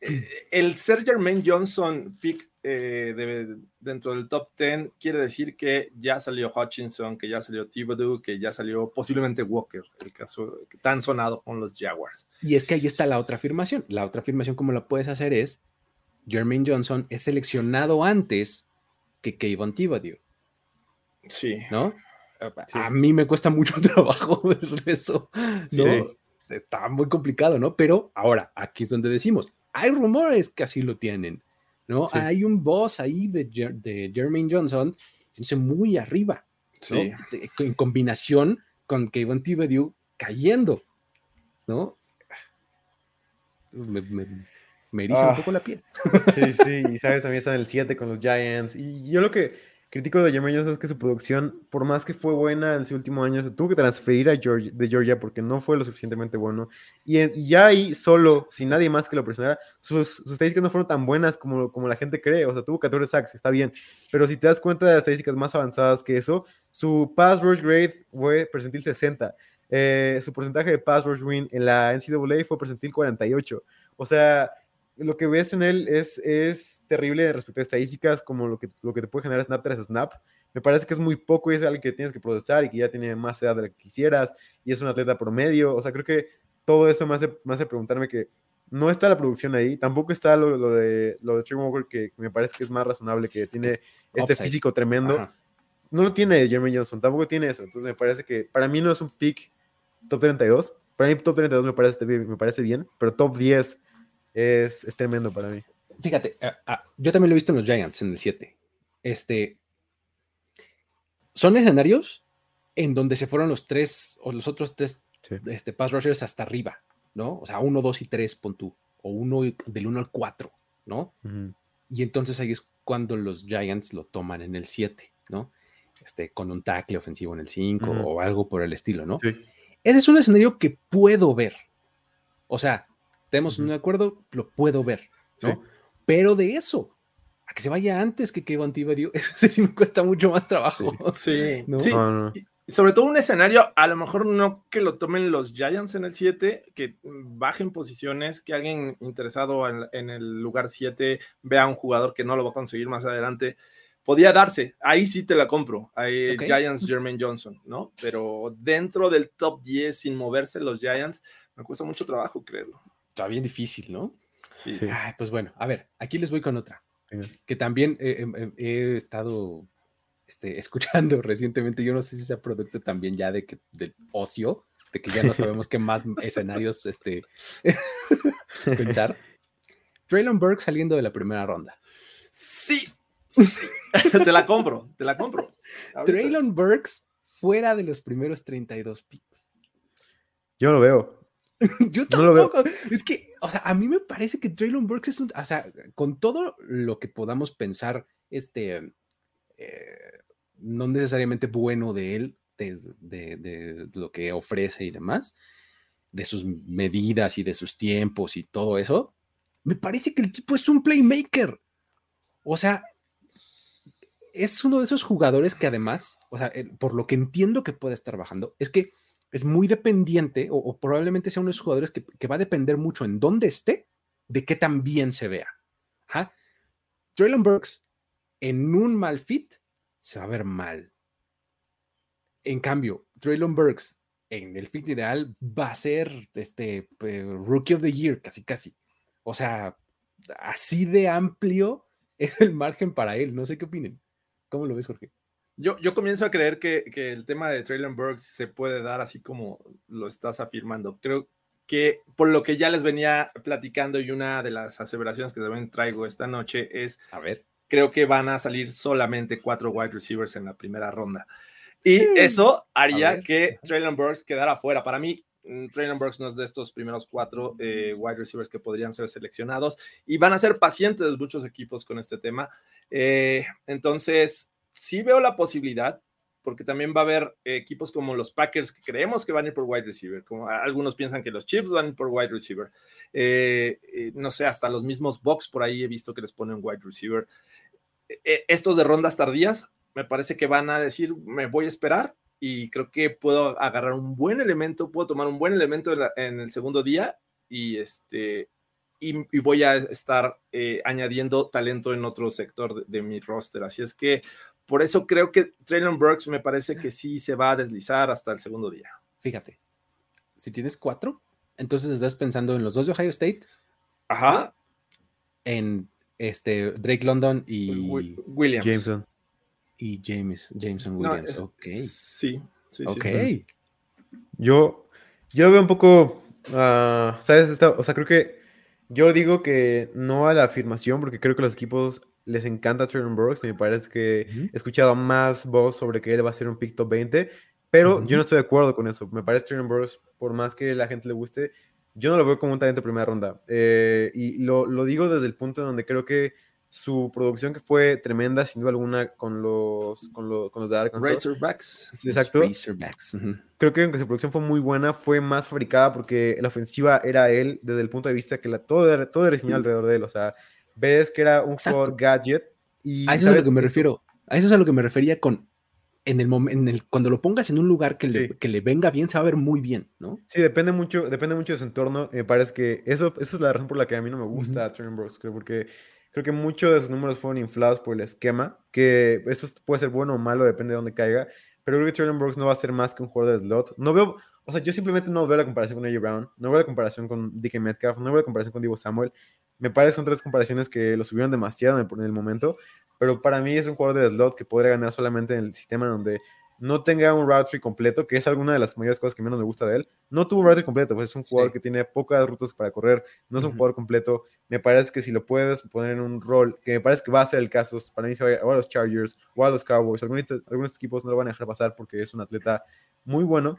el ser Jermaine Johnson pick eh, de- dentro del top 10 quiere decir que ya salió Hutchinson, que ya salió Thibodeau, que ya salió posiblemente Walker, el caso tan sonado con los Jaguars. Y es que ahí está la otra afirmación. La otra afirmación, como la puedes hacer, es Jermaine Johnson es seleccionado antes que Kayvon Thibodeau, Sí. ¿no? A- Sí. A mí me cuesta mucho trabajo ver eso, ¿no? Sí. Está muy complicado, ¿no? Pero ahora, aquí es donde decimos, hay rumores que así lo tienen, ¿no? Sí. Hay un boss ahí de, de Jermaine Johnson, muy arriba, ¿no? Sí. De- en combinación con Kayvon Thibodeau cayendo, ¿no? Me, me- me eriza Ah. un poco la piel. Sí, sí, y sabes, también está en el 7 con los Giants. Y yo lo que critico de Johnson es que su producción, por más que fue buena en su último año, se tuvo que transferir a Georgia, de Georgia porque no fue lo suficientemente bueno. Y, en- y ya ahí, solo, sin nadie más que lo presionara, sus, sus estadísticas no fueron tan buenas como, como la gente cree. O sea, tuvo 14 sacks, está bien. Pero si te das cuenta de las estadísticas más avanzadas que eso, su pass rush grade fue percentil 60. Eh, su porcentaje de pass rush win en la NCAA fue percentil 48. O sea, lo que ves en él es, es terrible respecto a estadísticas, como lo que, lo que te puede generar snap tras snap. Me parece que es muy poco y es algo que tienes que procesar y que ya tiene más edad de la que quisieras y es un atleta promedio. O sea, creo que todo eso me hace, me hace preguntarme que no está la producción ahí, tampoco está lo, lo de, lo de Trey Walker, que me parece que es más razonable, que tiene Es este upside. físico tremendo. Ajá. No lo tiene Jeremy Johnson, tampoco tiene eso. Entonces me parece que para mí no es un pick top 32. Para mí top 32 me parece, me parece bien, pero top 10 es, es tremendo para mí. Fíjate, ah, ah, yo también lo he visto en los Giants en el 7. Este, son escenarios en donde se fueron los tres o los otros tres Sí. este, pass rushers hasta arriba, ¿no? O sea, 1, 2 y 3, pon tú, o uno del 1 al 4, ¿no? Y entonces ahí es cuando los Giants lo toman en el 7, ¿no? Este, con un tackle ofensivo en el 5 Ujú. o algo por el estilo, ¿no? Sí. Ese es un escenario que puedo ver. O sea, tenemos un acuerdo, lo puedo ver, ¿no? Sí. Pero de eso, a que se vaya antes que Kevin Thibodeau, eso sí me cuesta mucho más trabajo. Sí, ¿No? sí. No, no. Sobre todo un escenario, a lo mejor no que lo tomen los Giants en el 7, que bajen posiciones, que alguien interesado en, en el lugar 7 vea a un jugador que no lo va a conseguir más adelante. Podía darse, ahí sí te la compro, ahí Ok. Giants Jermaine Johnson, ¿no? Pero dentro del top 10 sin moverse los Giants, me cuesta mucho trabajo creerlo. Está bien difícil, ¿no? Sí. Sí. Ay, pues bueno, a ver, aquí les voy con otra, que también eh, eh, eh, he estado este, escuchando recientemente, yo no sé si sea producto también ya de que, del ocio, de que ya no sabemos qué más escenarios este, pensar. Traylon Burke saliendo de la primera ronda. Sí, sí. te la compro, te la compro. Ahorita. Traylon Burks fuera de los primeros 32 picks. Yo lo veo. Yo No tampoco. Es que, o sea, a mí me parece que Traylon Burks es un, o sea, con todo lo que podamos pensar, este, eh, no necesariamente bueno de él, de, de- de lo que ofrece y demás, de sus medidas y de sus tiempos y todo eso, me parece que el tipo es un playmaker. O sea, es uno de esos jugadores que además, o sea, por lo que entiendo que puede estar bajando, es que es muy dependiente o, probablemente sea uno de esos jugadores que, va a depender mucho en dónde esté, de qué tan bien se vea. Ajá. Traylon Burks en un mal fit se va a ver mal. En cambio, Traylon Burks en el fit ideal va a ser este Rookie of the Year, casi casi. O sea, así de amplio es el margen para él. No sé qué opinen. ¿Cómo lo ves, Jorge? Yo, yo comienzo a creer que, que el tema de Traylon Burks se puede dar así como lo estás afirmando. Creo que por lo que ya les venía platicando y una de las aseveraciones que también traigo esta noche es, a ver, creo que van a salir solamente cuatro wide receivers en la primera ronda. Y eso haría que Traylon Burks quedara fuera. Para mí, mm, Traylon Burks no es de estos primeros cuatro eh, wide receivers que podrían ser seleccionados y van a ser pacientes muchos equipos con este tema. Eh, entonces, sí veo la posibilidad, porque también va a haber equipos como los Packers que creemos que van a ir por wide receiver, como algunos piensan que los Chiefs van por wide receiver. Eh, no sé, hasta los mismos Bucks por ahí he visto que les ponen wide receiver. estos de rondas tardías me parece que van a decir, me voy a esperar y creo que puedo agarrar un buen elemento, puedo tomar un buen elemento en, el segundo día y, este, y, voy a estar eh, añadiendo talento en otro sector de, mi roster. Así es que por eso creo que Traylon Burks me parece que sí se va a deslizar hasta el segundo día. Fíjate, si tienes cuatro, entonces estás pensando en los dos de Ohio State. Ajá. En este Drake London y Williams. Jameson y James, Jameson Williams. ok. Sí, sí, Ok. Yo, yo lo veo un poco, ah, ¿sabes? o sea, creo que yo digo que no a la afirmación, porque creo que a los equipos les encanta Trevor Brooks. Me parece que he escuchado más voz sobre que él va a ser un pick top 20, pero yo no estoy de acuerdo con eso. Me parece Trevor Brooks, por más que la gente le guste, yo no lo veo como un talento de primera ronda. Eh, y lo, lo, digo desde el punto en donde creo que su producción que fue tremenda, sin duda alguna, con los, con, con los de Arkansas. Razorbacks. Exacto. Creo que aunque su producción fue muy buena, fue más fabricada porque la ofensiva era él desde el punto de vista que la, todo, era, todo era diseñado alrededor de él. O sea, ves que era un jugador gadget. Y, a eso es a lo que me refiero. A eso es a lo que me refería con en el momento, el, cuando lo pongas en un lugar que, le, que le venga bien, se va a ver muy bien, ¿no? Sí, depende mucho, depende mucho de su entorno. Me parece que eso, eso es la razón por la que a mí no me gusta uh -huh. creo, porque Creo que muchos de sus números fueron inflados por el esquema, que eso puede ser bueno o malo, depende de dónde caiga. Pero creo que Traylon Brooks no va a ser más que un jugador de slot. No veo, o sea, yo simplemente no veo la comparación con AJ Brown, no veo la comparación con DK Metcalf, no veo la comparación con Divo Samuel. Me parece son tres comparaciones que lo subieron demasiado en el, en el momento, pero para mí es un jugador de slot que podría ganar solamente en el sistema donde no tenga un route tree completo, que es alguna de las mayores cosas que menos me gusta de él. No tuvo un route tree completo, pues es un jugador que tiene pocas rutas para correr, no es un jugador completo. Me parece que si lo puedes poner en un rol, que me parece que va a ser el caso, para mí se va a, a los Chargers o a los Cowboys, algunos, algunos equipos no lo van a dejar pasar porque es un atleta muy bueno,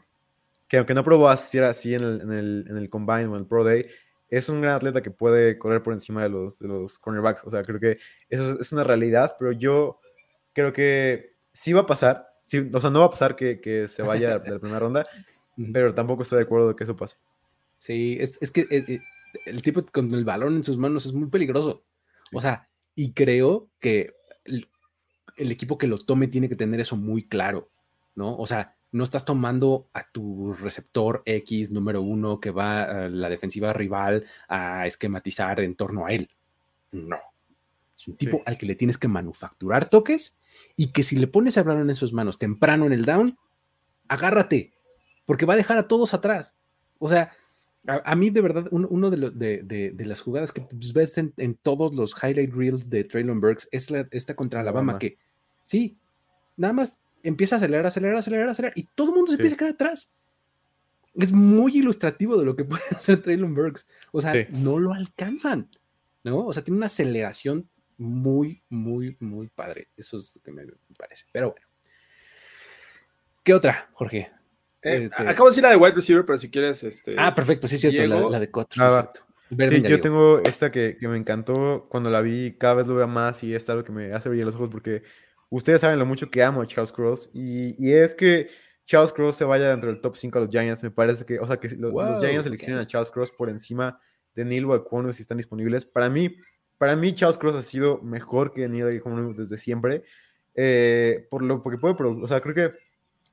que aunque no probó así, así en el, en, el, en el Combine o en el Pro Day, es un gran atleta que puede correr por encima de los, de los cornerbacks. O sea, creo que eso es, es una realidad, pero yo creo que sí va a pasar o sea, no va a pasar que, que se vaya de la primera ronda, pero tampoco estoy de acuerdo de que eso pase. Sí, es, es que el, eh, eh, el, tipo con el balón en sus manos es muy peligroso. O sea, y creo que el, el, equipo que lo tome tiene que tener eso muy claro, ¿no? O sea, no estás tomando a tu receptor X número uno que va a la defensiva rival a esquematizar en torno a él. No. Es un tipo al que le tienes que manufacturar toques y que si le pones el balón en sus manos temprano en el down, agárrate, porque va a dejar a todos atrás. O sea, a, mí de verdad, uno, de, las jugadas que pues, ves en, todos los highlight reels de Traylon Burks es la, esta contra Alabama, que sí, nada más empieza a acelerar, acelerar, acelerar, acelerar, y todo el mundo se empieza a quedar atrás. Es muy ilustrativo de lo que puede hacer Traylon Burks. O sea, no lo alcanzan, ¿no? O sea, tiene una aceleración muy, muy, muy padre. Eso es lo que me parece. Pero bueno. ¿Qué otra, Jorge? Eh, este Acabo de decir la de wide receiver, pero si quieres. Este, ah, perfecto, sí, cierto, la, de Cuatro. Ah, sí, yo tengo esta que, que, me encantó cuando la vi, cada vez lo veo más y es algo que me hace brillar los ojos porque ustedes saben lo mucho que amo a Charles Cross y, y es que Charles Cross se vaya dentro del top 5 a los Giants, me parece que, o sea, que los, Giants seleccionan a Charles Cross por encima de Neil o Equonu si están disponibles. Para mí, para mí Charles Cross ha sido mejor que Neil Equonu desde siempre. Eh, por lo que puede producir, o sea, creo que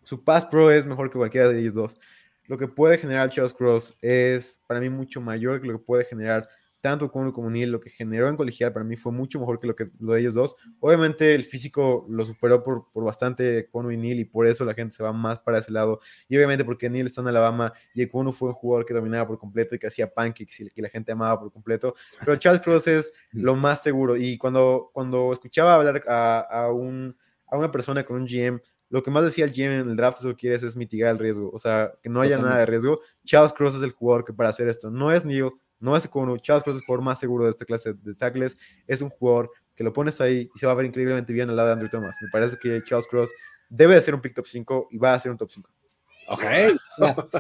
su pass pro es mejor que cualquiera de ellos dos. Lo que puede generar Charles Cross es para mí mucho mayor que lo que puede generar tanto como como Neil, lo que generó en colegial para mí fue mucho mejor que lo, que, lo de ellos dos. Obviamente el físico lo superó por, por bastante Equonu y Neil y por eso la gente se va más para ese lado. Y obviamente porque Neil está en Alabama y Equonu fue un jugador que dominaba por completo y que hacía pancakes y que la gente amaba por completo. Pero Charles Cross es lo más seguro. Y cuando, cuando escuchaba hablar a, a, un, a una persona con un GM lo que más decía el GM en el draft es lo que quieres es mitigar el riesgo, o sea, que no haya nada de riesgo. Charles Cross es el jugador que para hacer esto no es Neil, no es como Charles Cross es el jugador más seguro de esta clase de tackles. Es un jugador que lo pones ahí y se va a ver increíblemente bien al lado de Andrew Thomas. Me parece que Charles Cross debe de ser un pick top 5 y va a ser un top 5. Ok.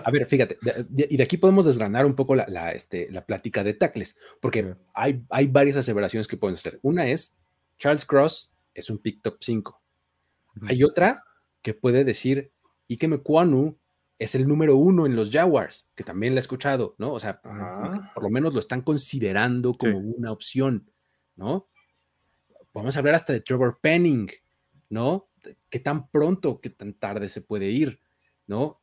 a ver, fíjate, y de aquí podemos desgranar un poco la, este, la plática de tackles, porque hay, hay varias aseveraciones que pueden hacer. Una es, Charles Cross es un pick top 5. Hay otra que puede decir, Ike Mekwanu es el número uno en los Jaguars, que también la he escuchado, ¿no? O sea, por lo menos lo están considerando como una opción, ¿no? Vamos a hablar hasta de Trevor Penning, ¿no? ¿Qué tan pronto, qué tan tarde se puede ir, ¿no?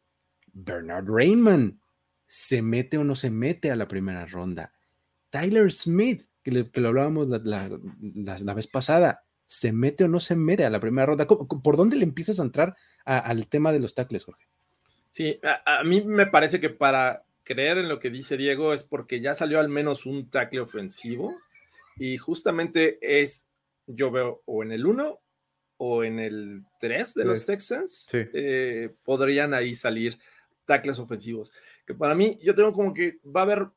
Bernard Rainman, ¿se mete o no se mete a la primera ronda? Tyler Smith, que, lo hablábamos la, vez pasada, ¿se mete o no se mete a la primera ronda? ¿Por dónde le empiezas a entrar al tema de los tackles, Jorge? Sí, a, mí me parece que para creer en lo que dice Diego es porque ya salió al menos un tackle ofensivo y justamente es, yo veo o en el 1 o en el 3 de los Texans, eh, podrían ahí salir tackles ofensivos. Que para mí, yo tengo como que va a haber,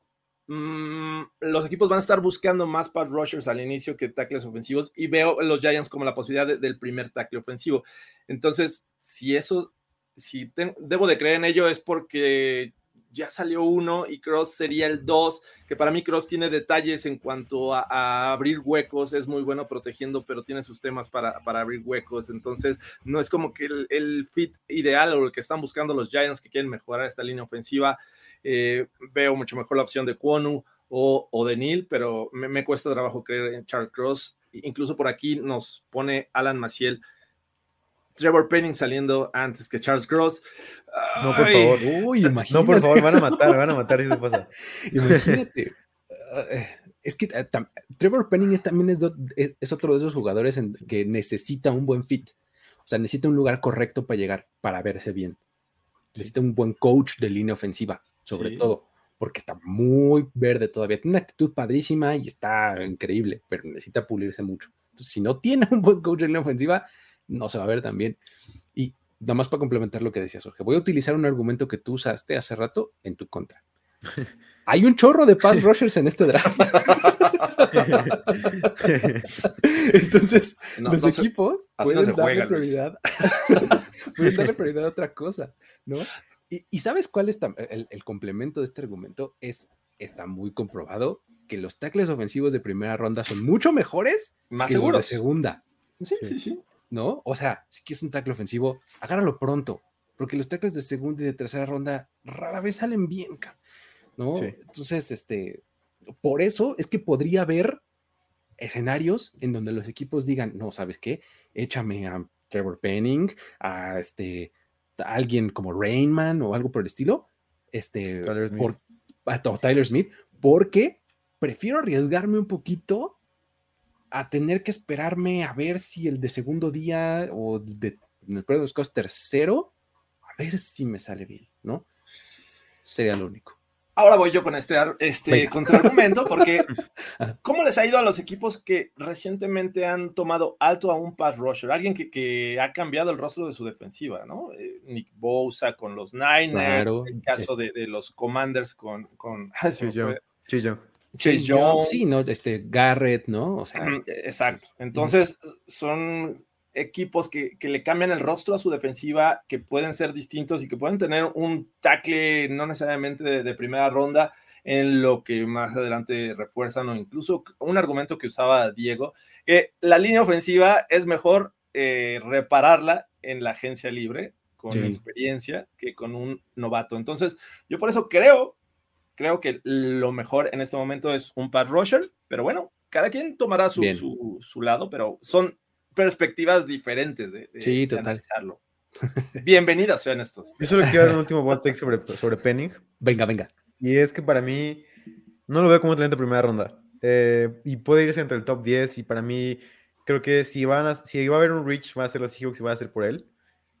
mm, los equipos van a estar buscando más pass rushers al inicio que tackles ofensivos y veo los Giants como la posibilidad del primer tackle ofensivo. Entonces, si eso si debo de creer en ello es porque ya salió uno y Cross sería el dos, que para mí Cross tiene detalles en cuanto a, abrir huecos, es muy bueno protegiendo, pero tiene sus temas para, abrir huecos, entonces no es como que el, fit ideal o el que están buscando los Giants que quieren mejorar esta línea ofensiva, eh, veo mucho mejor la opción de Kwonu o, de Neil, pero me, cuesta trabajo creer en Charles Cross, incluso por aquí nos pone Alan Maciel Trevor Penning saliendo antes que Charles Cross. No, por favor. Uy, imagínate. No, por favor, van a matar, van a matar si se pasa. Imagínate. Eh, es que eh, Trevor Penning es, también es, es, otro de esos jugadores en, que necesita un buen fit. O sea, necesita un lugar correcto para llegar, para verse bien. Necesita un buen coach de línea ofensiva, sobre todo, porque está muy verde todavía. Tiene una actitud padrísima y está increíble, pero necesita pulirse mucho. Entonces, si no tiene un buen coach de línea ofensiva, no se va a ver tan bien. Y nada más para complementar lo que decía Jorge, voy a utilizar un argumento que tú usaste hace rato en tu contra. Hay un chorro de pass rushers en este draft. Entonces, los equipos pueden, darle prioridad, pueden darle prioridad a otra cosa, ¿no? Y, ¿sabes cuál es el, complemento de este argumento? Es, está muy comprobado que los tackles ofensivos de primera ronda son mucho mejores Más que seguros. los de segunda. Sí, sí, sí. ¿No? O sea, si quieres un tackle ofensivo, agárralo pronto, porque los tackles de segunda y de tercera ronda rara vez salen bien, ¿no? Entonces, este, por eso es que podría haber escenarios en donde los equipos digan, no, ¿sabes qué? Échame a Trevor Penning, a este, alguien como Rainman o algo por el estilo, este, Tyler Por, a Tyler Smith, porque prefiero arriesgarme un poquito a tener que esperarme a ver si el de segundo día o de, en el de los casos tercero, a ver si me sale bien, ¿no? Sería lo único. Ahora voy yo con este, este contraargumento, porque ¿cómo les ha ido a los equipos que recientemente han tomado alto a un pass rusher? Alguien que, ha cambiado el rostro de su defensiva, ¿no? Eh, Nick Bosa con los Niners, en el caso de, los Commanders con... con Chillo. Chase Jones. Sí, ¿no? Este Garrett, ¿no? O sea, exacto. Entonces, son equipos que, le cambian el rostro a su defensiva, que pueden ser distintos y que pueden tener un tackle no necesariamente de, primera ronda en lo que más adelante refuerzan o incluso un argumento que usaba Diego, que la línea ofensiva es mejor eh, repararla en la agencia libre con experiencia que con un novato. Entonces, yo por eso creo creo que lo mejor en este momento es un pass rusher, pero bueno, cada quien tomará su, su, su lado, pero son perspectivas diferentes de, de- Sí, de total. analizarlo. Bienvenidas sean estos. Yo solo quiero dar un último take sobre, sobre Penning. Venga, venga. Y es que para mí no lo veo como un talento de primera ronda. Eh, y puede irse entre el top 10. Y para mí, creo que si, van a, si va a haber un reach, va a ser los Seahawks y va a ser por él.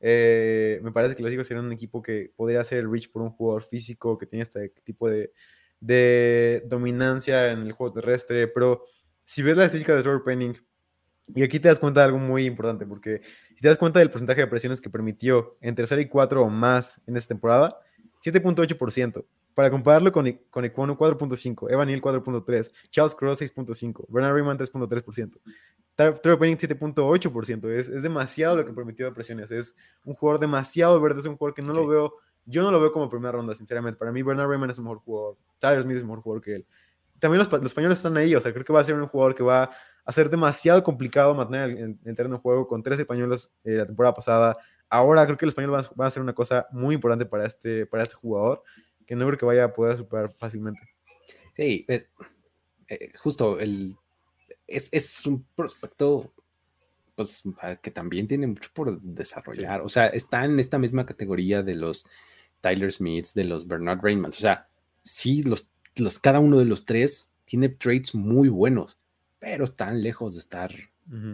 Eh, me parece que los Seahawks serían un equipo que podría hacer el reach por un jugador físico que tiene este tipo de, de dominancia en el juego terrestre. Pero si ves la estadística de Trevor Penning, y aquí te das cuenta de algo muy importante, porque si te das cuenta del porcentaje de presiones que permitió en tercera y cuatro o más en esta temporada, 7.8%. Para compararlo con, I- con Equonu 4.5, Evan Neal 4.3, Charles Cross 6.5, Bernard Raymond 3.3%, Tra- Trevor Penning 7.8%. Es, es demasiado lo que permitió de presiones. Es un jugador demasiado verde, es un jugador que no lo veo, yo no lo veo como primera ronda, sinceramente. Para mí Bernard Raymond es un mejor jugador, Tyler Smith es un mejor jugador que él. También los, los españoles están ahí, o sea, creo que va a ser un jugador que va a ser demasiado complicado mantener el, el- el terreno de juego con tres españoles eh, la temporada pasada. Ahora creo que los españoles van, a- van a ser una cosa muy importante para este, para este jugador, que no creo que vaya a poder superar fácilmente. Sí, es, eh, justo el es, es un prospecto pues pa- que también tiene mucho por desarrollar. O sea, está en esta misma categoría de los Tyler Smiths, de los Bernard Raymond. O sea, sí, los, los, cada uno de los tres tiene traits muy buenos, pero están lejos de estar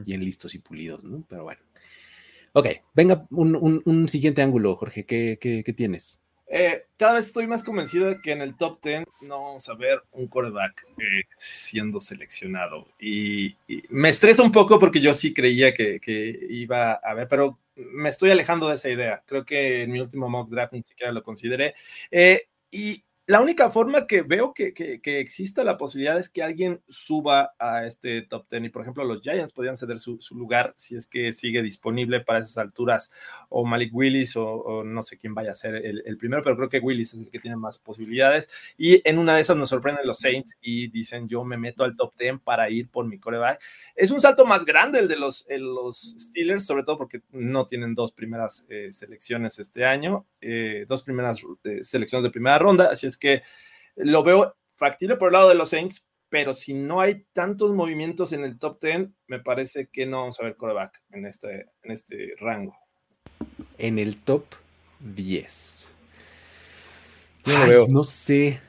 bien listos y pulidos, ¿no? Pero bueno. Ok, venga, un, un- un siguiente ángulo, Jorge. ¿Qué, qué- qué tienes? Eh, cada vez estoy más convencido de que en el top 10 no vamos a ver un quarterback eh, siendo seleccionado. Y, y me estresa un poco porque yo sí creía que, que iba a haber, pero me estoy alejando de esa idea. Creo que en mi último mock draft ni siquiera lo consideré. Eh, y la única forma que veo que, que, exista la posibilidad es que alguien suba a este top 10 y por ejemplo los Giants podrían ceder su, su lugar si es que sigue disponible para esas alturas o Malik Willis o, no sé quién vaya a ser el, primero, pero creo que Willis es el que tiene más posibilidades y en una de esas nos sorprenden los Saints y dicen yo me meto al top 10 para ir por mi coreback. Es un salto más grande el de los, los Steelers, sobre todo porque no tienen dos primeras eh, selecciones este año, eh, dos primeras eh, selecciones de primera ronda, así es que lo veo factible por el lado de los Saints, pero si no hay tantos movimientos en el top 10, me parece que no vamos a ver coreback en este, en este rango. En el top 10. Yo no lo veo. No sé.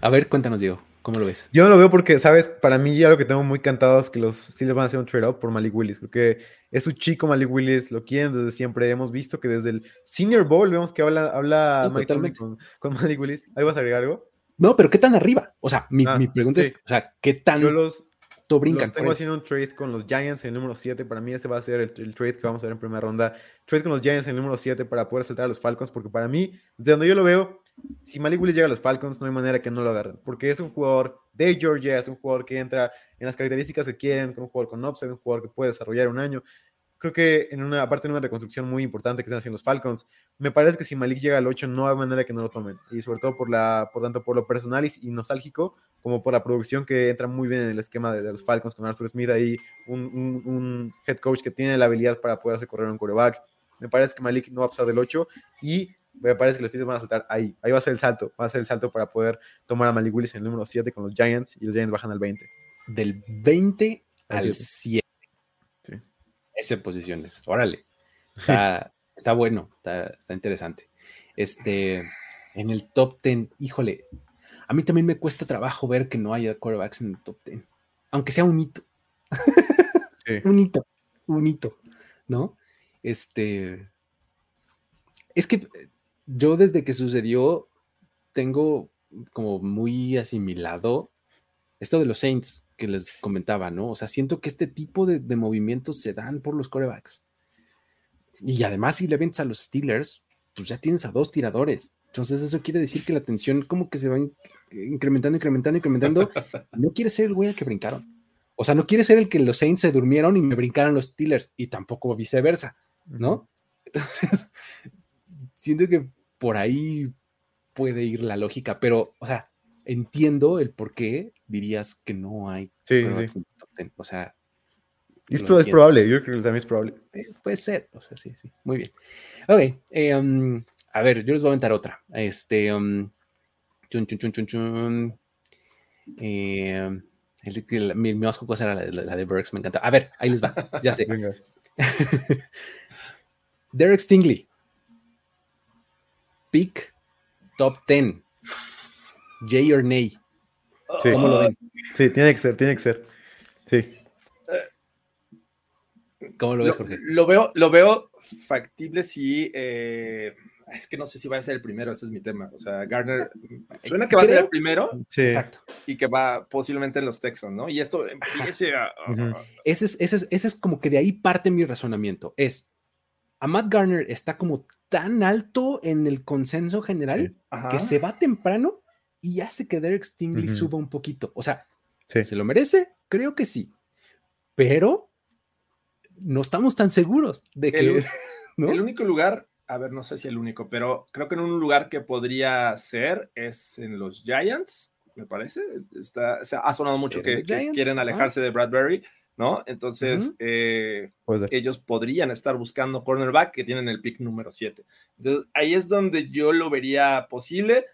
A ver, cuéntanos, Diego, ¿cómo lo ves? Yo no lo veo porque, ¿sabes? Para mí ya lo que tengo muy cantado es que los Steelers van a hacer un trade-up por Malik Willis, porque es su chico Malik Willis, lo quieren desde siempre. Hemos visto que desde el Senior Bowl vemos que habla, habla Sí, Mike Tomlin totalmente. con, con Malik Willis. ¿Ahí vas a agregar algo? No, pero ¿qué tan arriba? O sea, mi, Ah, mi pregunta sí. es, o sea, ¿qué tan Yo los, los tengo por eso? haciendo un trade con los Giants en el número 7. Para mí ese va a ser el, el trade que vamos a ver en primera ronda. Trade con los Giants en el número 7 para poder saltar a los Falcons, porque para mí, desde donde yo lo veo, si Malik Willis llega a los Falcons, no hay manera que no lo agarren, porque es un jugador de Georgia, es un jugador que entra en las características que quieren, un jugador con upside, un jugador que puede desarrollar un año. Creo que en una, aparte de una reconstrucción muy importante que están haciendo los Falcons, me parece que si Malik llega al 8 no hay manera que no lo tomen. Y sobre todo por la, por tanto por lo personal y, y nostálgico, como por la producción que entra muy bien en el esquema de, los Falcons con Arthur Smith ahí, un, un, head coach que tiene la habilidad para poder hacer correr un coreback. Me parece que Malik no va a pasar del 8 y me parece que los Steelers van a saltar ahí. Ahí va a ser el salto. Va a ser el salto para poder tomar a Malik Willis en el número 7 con los Giants y los Giants bajan al 20. Del 20 Al al 7. 7. Sí. Ese posiciones. Órale. Está, está bueno, está, está interesante. Este, en el top 10, híjole, a mí también me cuesta trabajo ver que no haya quarterbacks en el top 10, aunque sea un hito. Sí. un hito, un hito, ¿no? Este, es que yo desde que sucedió tengo como muy asimilado esto de los Saints que les comentaba, ¿no? O sea, siento que este tipo de, de movimientos se dan por los corebacks. Y además, si le ventas a los Steelers, pues ya tienes a dos tiradores. Entonces, eso quiere decir que la tensión como que se va in- incrementando, incrementando, incrementando. No quiere ser el güey al que brincaron. O sea, no quiere ser el que los Saints se durmieron y me brincaron los Steelers, y tampoco viceversa, ¿no? Entonces, siento que por ahí puede ir la lógica, pero, o sea, entiendo el por qué dirías que no hay Sí, sí. en el top 10. O sea, es, pro- es probable, yo creo que también es probable. eh, puede ser, o sea, sí, sí, muy bien. Ok, eh, um, a ver, yo les voy a aventar otra. Este, um, Chun, chun, chun, chun. Eh, el- el- mi, mi más cosa era la, la- la de Burks, me encanta. A ver, ahí les va, ya sé. Derek Stingley. Pick top 10. Jay or nay. Sí. ¿Cómo lo ven? Sí, tiene que ser, tiene que ser. Sí. ¿Cómo lo ves, Jorge? lo veo, lo veo factible si. eh, es que no sé si va a ser el primero, ese es mi tema. O sea, Garner suena que va a ser el primero Sí. Exacto. y que va posiblemente en los Texans, ¿no? Y esto empiece a. Ese es, ese, es, ese es como que de ahí parte mi razonamiento. Es, a Matt Garner está como tan alto en el consenso general que se va temprano y hace que Derek Stingley suba un poquito. O sea, Sí. ¿se lo merece? Creo que sí. Pero no estamos tan seguros de que... El- ¿no? El único lugar, a ver, no sé si el único, pero creo que en un lugar que podría ser es en los Giants, me parece. Está, se ha sonado mucho ¿Ser que, quieren alejarse de Bradbury, ¿no? Entonces, Ujú. eh, Puede ser. ellos podrían estar buscando cornerback que tienen el pick número 7. Entonces, ahí es donde yo lo vería posible.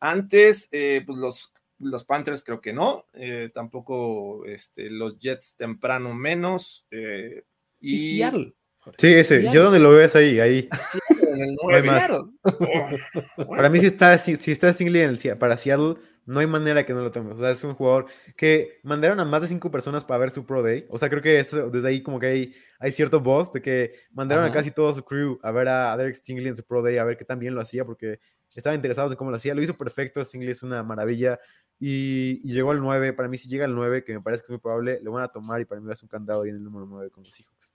Antes, eh, pues los, los Panthers creo que no, eh, tampoco este, los Jets temprano menos. eh, Y y Seattle. Sí, ese. Seattle. Yo donde lo veo es ahí, ahí. Seattle en el No hay 9. más. Seattle. Para mí, si está, si, si está Stingley en el, para Seattle, no hay manera que no lo tomes. O sea, es un jugador que mandaron a más de cinco personas para ver su Pro Day. O sea, creo que eso- desde ahí como que hay, hay cierto buzz de que mandaron Ajá. a casi todo su crew a ver a, a Derek Stingley en su Pro Day, a ver qué tan bien lo hacía, porque estaban interesados en cómo lo hacía. Lo hizo perfecto, Stingley es una maravilla. Y, y llegó al 9. Para mí, si llega al 9, que me parece que es muy probable, lo van a tomar y para mí va a ser un candado ahí en el número 9 con los Seahawks.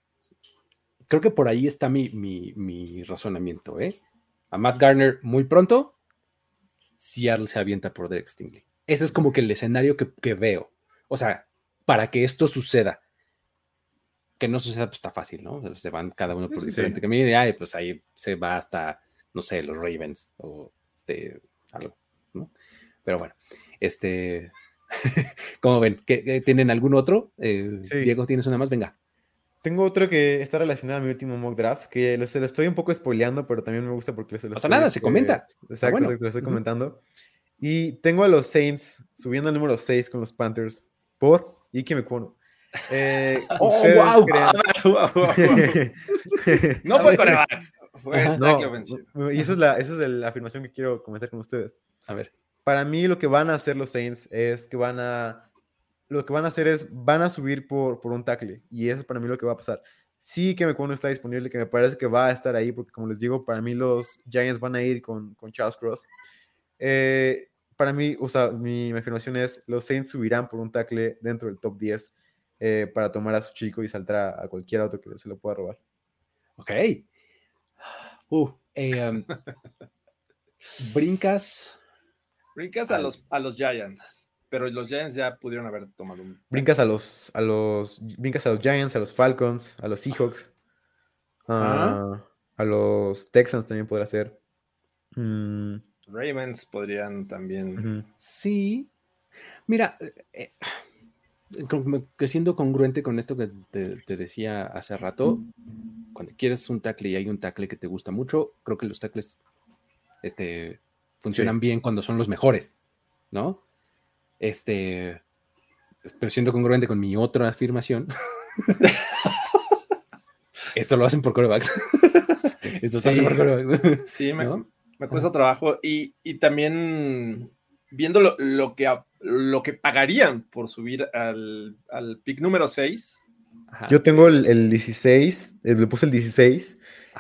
Creo que por ahí está mi, mi, mi razonamiento. ¿eh? A Matt Garner muy pronto, Seattle se avienta por Derek Stingley. Ese es como que el escenario que, que veo. O sea, para que esto suceda. Que no suceda, pues está fácil, ¿no? Se van cada uno por Sí, diferente sí. camino y ay, pues ahí se va hasta, no sé, los Ravens o este, algo, ¿no? Pero bueno, este, ¿cómo ven? ¿Qué, qué- tienen algún otro? Eh, Sí. Diego, ¿tienes una más? Venga. Tengo otro que está relacionado a mi último mock draft, que lo, se lo estoy un poco spoileando, pero también me gusta porque se lo Pasa estoy, nada, se este, comenta. Exacto, bueno. exacto, lo estoy comentando. Y tengo a los Saints subiendo al número 6 con los Panthers por Ike Mekwonu. Eh, ¡Oh, ¿ustedes guau! creen- No fue coreback, fue No, ofensivo. y esa es, la, esa es la afirmación que quiero comentar con ustedes. A ver. Para mí lo que van a hacer los Saints es que van a... Lo que van a hacer es, van a subir por, por un tackle. Y eso es para mí lo que va a pasar. Sí que Mekwonu está disponible, que me parece que va a estar ahí, porque como les digo, para mí los Giants van a ir con, con Charles Cross. Eh, para mí, o sea, mi, mi afirmación es, los Saints subirán por un tackle dentro del top 10 eh, para tomar a su chico y saltar a, a cualquier otro que se lo pueda robar. Ok. Uh, eh, um, brincas. Brincas a los, a los Giants, pero los Giants ya pudieron haber tomado un. Brincas a los, a los, brincas a los Giants, a los Falcons, a los Seahawks, a, a los Texans también podrá ser. Mm, Ravens podrían también. Sí. Mira, eh, eh, que siendo congruente con esto que te, te decía hace rato, cuando quieres un tackle y hay un tackle que te gusta mucho, creo que los tackles este, funcionan Sí. bien cuando son los mejores, ¿no? Este, pero siendo congruente con mi otra afirmación, esto lo hacen por corebacks. esto se hace Sí. por corebacks. Sí, me, ¿No? me cuesta trabajo. Y, y también viendo lo, lo que, lo que pagarían por subir al, al pick número 6. Ajá, Yo tengo el, el 16, eh, le puse el 16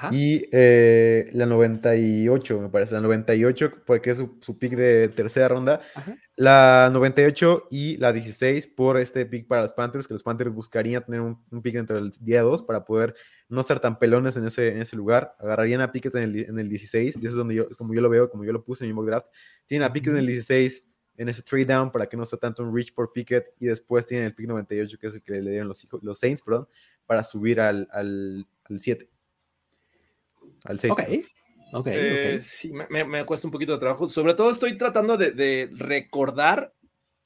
ajá. y eh, la 98, me parece, la 98, porque es su, su pick de tercera ronda. Ajá. La 98 y la 16 por este pick para los Panthers, que los Panthers buscarían tener un, un pick dentro del día 2 para poder no estar tan pelones en ese, en ese lugar. Agarrarían a Pickett en el, en el 16, y eso es donde yo, es como yo lo veo, como yo lo puse en mi mock draft. Tienen a Pickett en el 16 en ese trade down para que no sea tanto un reach por Pickett, y después tienen el pick 98, que es el que le dieron los, los Saints, perdón, para subir al, al, al 7. Al 6. Ok, ok, Eh, ok. Sí, me, me- me cuesta un poquito de trabajo. Sobre todo estoy tratando de, de recordar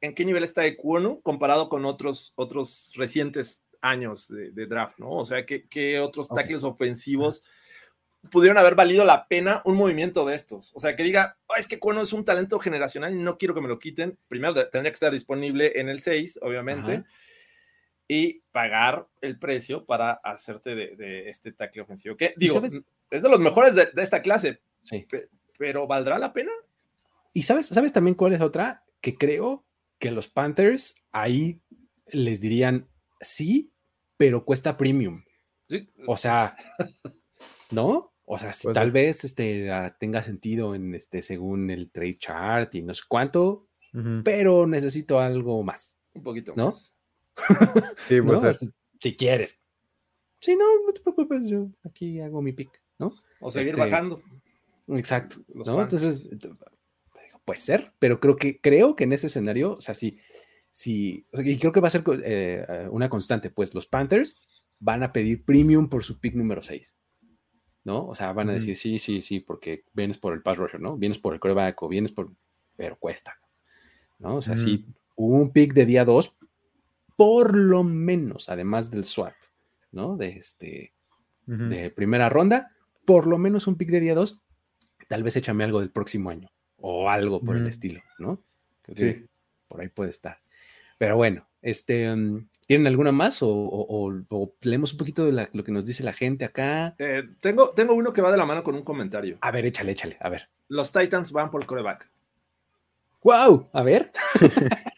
en qué nivel está Ecuono comparado con otros, otros recientes años de, de draft, ¿no? O sea, qué, qué otros Ok. tackles ofensivos pudieron haber valido la pena un movimiento de estos. O sea, que diga, "Ah, es que Cuerno es un talento generacional y no quiero que me lo quiten. Primero tendría que estar disponible en el 6, obviamente, Ajá. y pagar el precio para hacerte de, de este tackle ofensivo. Que digo, sabes? Es de los mejores de, de esta clase, Sí. pe- pero ¿valdrá la pena? Y sabes, ¿sabes también cuál es otra? Que creo que los Panthers ahí les dirían sí, pero cuesta premium. Sí, O sea, ¿no? O sea, si Pues tal sí. vez este, ah, tenga sentido en este, según el trade chart y no sé cuánto, pero necesito algo más, un poquito ¿no? más. Sí. Este, si quieres. Si no, no te preocupes, yo aquí hago mi pick, ¿no? O seguir Este, bajando. Exacto. Entonces, puede ser, pero creo que, creo que en ese escenario, o sea, sí, sí, o sea, y creo que va a ser eh, una constante, pues los Panthers van a pedir premium por su pick número 6, ¿no? O sea, van a decir, sí, sí, sí, porque vienes por el pass rusher, ¿no? Vienes por el coreback o vienes por, pero cuesta, ¿no? O sea, sí, un pick de día 2, por lo menos, además del swap, ¿no? De este, de primera ronda, por lo menos un pick de día 2, tal vez échame algo del próximo año o algo por el estilo, ¿no? Sí. Por ahí puede estar. Pero bueno, este, um, ¿tienen alguna más o, o- o- o leemos un poquito de la- lo que nos dice la gente acá? Eh, tengo, tengo uno que va de la mano con un comentario. A ver, échale, échale, a ver. Los Titans van por coreback. ¡Wow! A ver.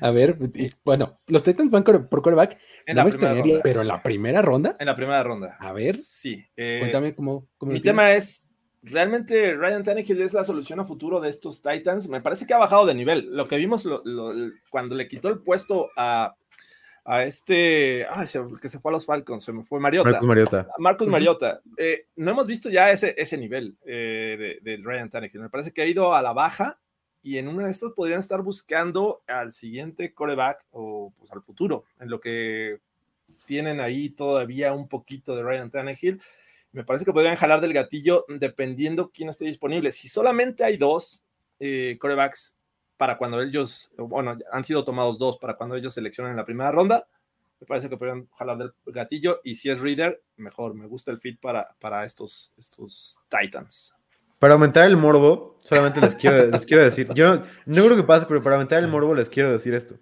a ver, y, bueno, los Titans van por coreback, En no la me extrañaría, ronda. pero en la primera ronda, En la primera ronda. A ver. Sí. eh, cuéntame cómo, cómo Mi tema es, ¿realmente Ryan Tannehill es la solución a futuro de estos Titans? Me parece que ha bajado de nivel. Lo que vimos lo- lo- cuando le quitó el puesto a, a este, se- que se fue a los Falcons, se me fue Mariota. Marcus Mariota. Marcus. Mariota. Eh, no hemos visto ya ese, ese nivel eh, de, de Ryan Tannehill. Me parece que ha ido a la baja y en una de estas podrían estar buscando al siguiente coreback o pues al futuro, en lo que tienen ahí todavía un poquito de Ryan Tannehill. Me parece que podrían jalar del gatillo dependiendo quién esté disponible. Si solamente hay dos eh, corebacks para cuando ellos, bueno, han sido tomados dos para cuando ellos seleccionan en la primera ronda, me parece que podrían jalar del gatillo. Y si es Reader, mejor. Me gusta el fit para, para estos, estos Titans. Para aumentar el morbo, solamente les quiero, les quiero decir, yo no creo que pase, pero para aumentar el morbo les quiero decir esto.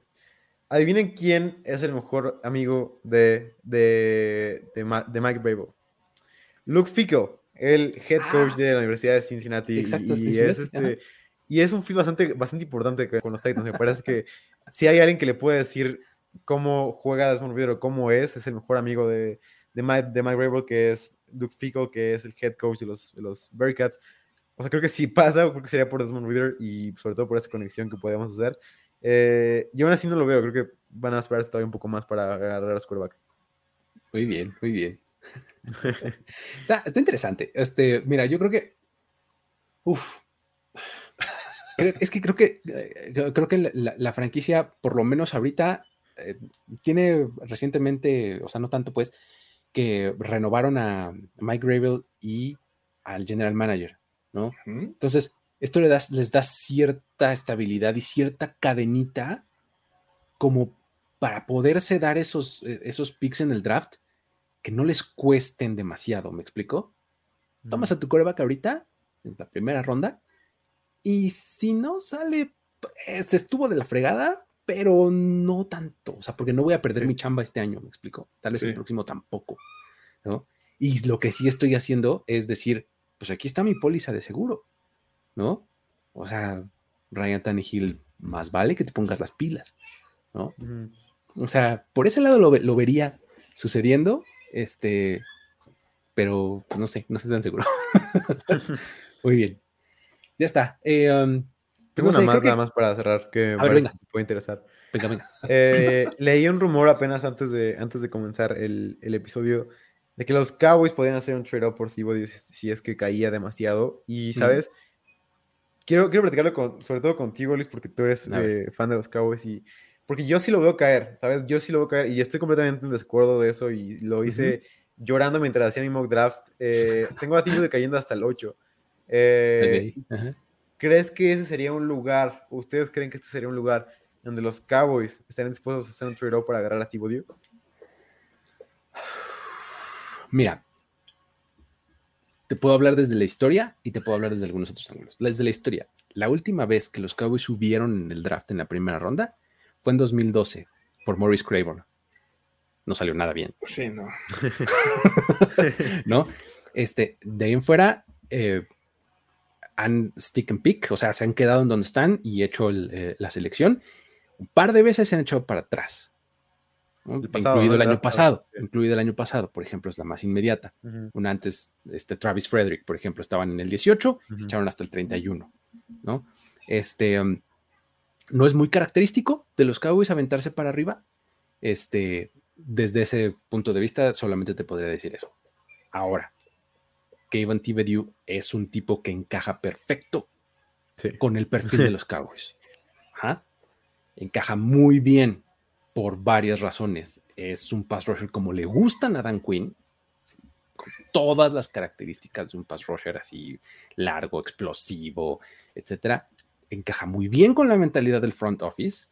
Adivinen quién es el mejor amigo de, de, de, Ma- de Mike Brable. Luke Fickle, el head coach Ah. de la Universidad de Cincinnati. Exacto, y, Cincinnati, es este, y es un fit bastante, bastante importante con los Titans. Me parece que si hay alguien que le puede decir cómo juega Desmond Reader o cómo es, es el mejor amigo de, de, Mike, de Mike Vrabel, que es Luke Fickle, que es el head coach de los, de los Bearcats. O sea, creo que si pasa, creo que sería por Desmond Reader y sobre todo por esa conexión que podemos hacer. Eh, y aún así no lo veo, creo que van a esperar todavía un poco más para agarrar a quarterback. Muy bien, muy bien. está, está interesante. Este, mira, yo creo que. Uf. Creo- es que creo que eh, creo que la franquicia, por lo menos ahorita, eh, tiene recientemente, o sea, no tanto pues, que renovaron a Mike Gravel y al general manager, ¿no? Entonces, esto le das, les da cierta estabilidad y cierta cadenita como para poderse dar esos, eh, esos picks en el draft que no les cuesten demasiado, ¿me explico? Tomas a tu coreback ahorita, en la primera ronda, y si no sale, pues estuvo de la fregada, pero no tanto, o sea, porque no voy a perder Sí. mi chamba este año, ¿me explico? Tal vez el próximo tampoco, ¿no? Y lo que sí estoy haciendo es decir, pues aquí está mi póliza de seguro, ¿no? O sea, Ryan Tannehill, más vale que te pongas las pilas, ¿no? O sea, por ese lado lo, ve- lo vería sucediendo, este, pero pues, no sé, no estoy tan seguro. Muy bien. Ya está. Eh, um, pues, Tengo no una sé, más, que- nada más para cerrar, que me puede interesar. Venga, venga. Eh, leí un rumor apenas antes de, antes de comenzar el, el episodio de que los Cowboys podían hacer un trade-up por Thibodeau si, es que caía demasiado. Y. ¿sabes? Quiero, quiero platicarlo con- sobre todo contigo, Luis, porque tú eres eh, fan de los Cowboys y... Porque yo sí lo veo caer, ¿sabes? Yo sí lo veo caer y estoy completamente en desacuerdo de eso y lo hice llorando mientras hacía mi mock draft. Eh, tengo a Thibodeau cayendo hasta el 8. Eh, Ok, ajá. ¿Crees que ese sería un lugar, ustedes creen que este sería un lugar donde los Cowboys estarían dispuestos a hacer un trade-off para agarrar a Thibodeau? Mira, te puedo hablar desde la historia y te puedo hablar desde algunos otros ángulos. Desde la historia, la última vez que los Cowboys subieron en el draft en la primera ronda fue en 2012 por Maurice Craven. No salió nada bien. Sí, no. ¿No? Este, de ahí en fuera, eh, han stick and pick, o sea, se han quedado en donde están y hecho el, eh, la selección. Un par de veces se han echado para atrás. ¿No? El pasado, incluido ¿no? el año pasado, sí. incluido el año pasado, por ejemplo, es la más inmediata. Ujú, Una antes, este Travis Frederick, por ejemplo, estaban en el 18, se ujú. echaron hasta el 31, ¿no? Este, um, no es muy característico de los Cowboys aventarse para arriba. Este, desde ese punto de vista, solamente te podría decir eso. Ahora, Kevin Thibodeau es un tipo que encaja perfecto Sí. con el perfil de los Cowboys. Ajá. Encaja muy bien por varias razones. Es un pass rusher como le gustan a Dan Quinn, con todas las características de un pass rusher así largo, explosivo, etcétera. Encaja muy bien con la mentalidad del front office.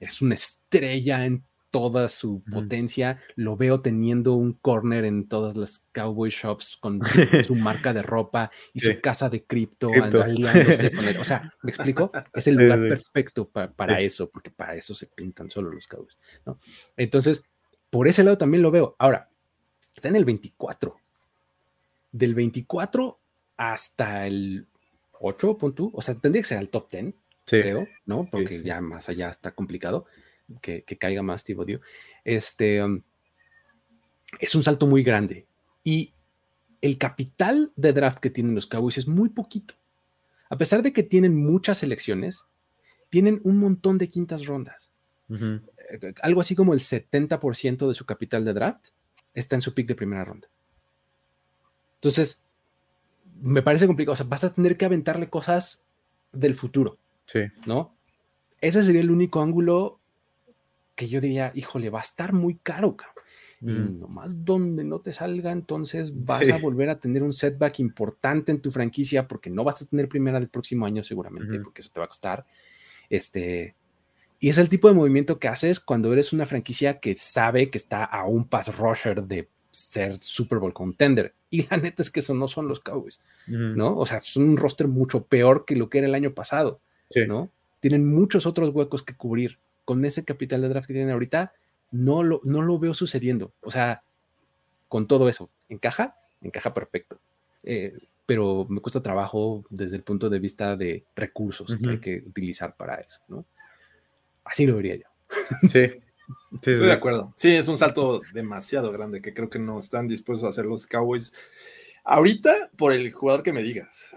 Es una estrella en toda su potencia. Lo veo teniendo un corner en todas las cowboy shops con su, su marca de ropa y Sí. su casa de cripto, Cripto. aliándose con él. O sea, ¿me explico? Es el lugar sí. perfecto pa- para eso, porque para eso se pintan solo los cowboys, ¿no? Entonces, por ese lado también lo veo. Ahora, está en el 24. Del 24 hasta el 8, pon tú. O sea, tendría que ser al top 10, Sí. creo, ¿no? Porque ya más allá está complicado que, que caiga más Thibodeau. Este um, es un salto muy grande y el capital de draft que tienen los Cowboys es muy poquito. A pesar de que tienen muchas selecciones, tienen un montón de quintas rondas. Eh, Algo así como el 70% de su capital de draft está en su pick de primera ronda. Entonces, me parece complicado. O sea, vas a tener que aventarle cosas del futuro. Sí. ¿no? Ese sería el único ángulo que yo diría, híjole, va a estar muy caro, cabrón. Y nomás donde no te salga, entonces vas Sí. a volver a tener un setback importante en tu franquicia porque no vas a tener primera del próximo año seguramente, porque eso te va a costar. Este, y es el tipo de movimiento que haces cuando eres una franquicia que sabe que está a un pass rusher de ser Super Bowl contender. Y la neta es que eso no son los Cowboys. ¿no? O sea, son un roster mucho peor que lo que era el año pasado. Sí. ¿no? Tienen muchos otros huecos que cubrir. Con ese capital de draft que tienen ahorita, no lo, no lo veo sucediendo. O sea, con todo eso, ¿encaja? Encaja perfecto. Eh, pero me cuesta trabajo desde el punto de vista de recursos que hay que utilizar para eso, ¿no? Así lo vería yo. Sí. Sí, sí, Estoy de acuerdo. Sí, es un salto demasiado grande que creo que no están dispuestos a hacer los Cowboys ahorita por el jugador que me digas.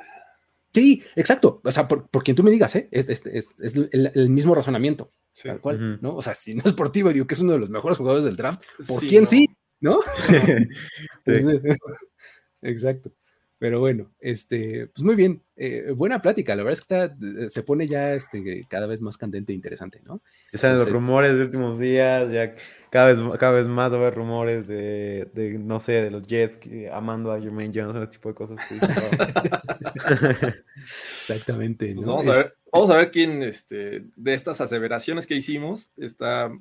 Sí, exacto. O sea, por, por quien tú me digas, ¿eh? es, es- es- es el, el mismo razonamiento, Sí. tal cual. ¿no? O sea, si no es por ti, digo que es uno de los mejores jugadores del draft, ¿por Sí, quién no. sí? ¿No? Entonces, Exacto. Pero bueno, este, pues muy bien. eh, buena plática. La verdad es que está- eh, se pone ya este, cada vez más candente e interesante, ¿no? Ya saben los rumores de últimos días, ya cada vez, cada vez más va a haber rumores de, de, no sé, de los Jets que- amando a Jermaine Johnson, ese tipo de cosas. que. Exactamente. Pues vamos, a ver, vamos a ver quién este, de estas aseveraciones que hicimos está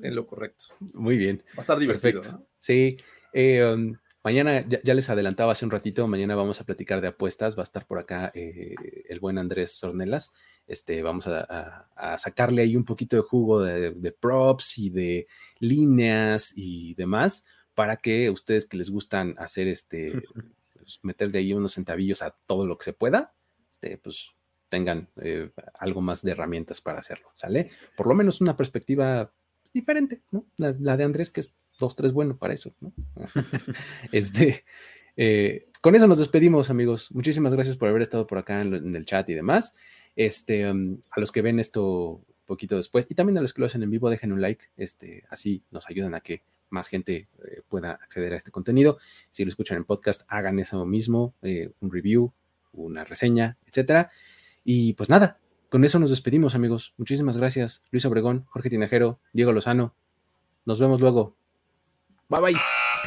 en lo correcto. Muy bien. Va a estar divertido. Perfecto. ¿no? Sí. eh, um, mañana, ya, ya les adelantaba hace un ratito, mañana vamos a platicar de apuestas. Va a estar por acá eh, el buen Andrés Ornelas. Este, vamos a, a- a sacarle ahí un poquito de jugo de, de props y de líneas y demás para que ustedes que les gustan hacer este, pues, meter de ahí unos centavillos a todo lo que se pueda, este, pues tengan eh, algo más de herramientas para hacerlo, ¿sale? Por lo menos una perspectiva diferente, ¿no? La, la de Andrés, que es dos, tres bueno para eso, ¿no? este, eh, con eso nos despedimos, amigos. Muchísimas gracias por haber estado por acá en, el chat y demás. Este, um, a los que ven esto un poquito después y también a los que lo hacen en vivo, dejen un like. Este, así nos ayudan a que más gente eh, pueda acceder a este contenido. Si lo escuchan en podcast, hagan eso mismo, eh, un review, una reseña, etcétera. Y pues nada, con eso nos despedimos, amigos. Muchísimas gracias, Luis Obregón, Jorge Tinajero, Diego Lozano. Nos vemos luego. Bye bye.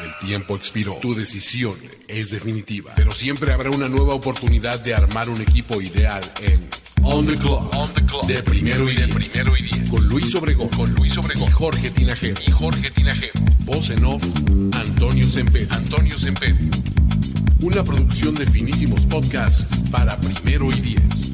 El tiempo expiró. Tu decisión es definitiva. Pero siempre habrá una nueva oportunidad de armar un equipo ideal en On the Clock. On the Clock. De primero y de primero y diez. Con Luis Obregón. Con Luis Obregón. Y Jorge Tinajero. Y Jorge Tinajero. Voz en off. Antonio Semper. Antonio Semper. Una producción de finísimos podcasts para primero y diez.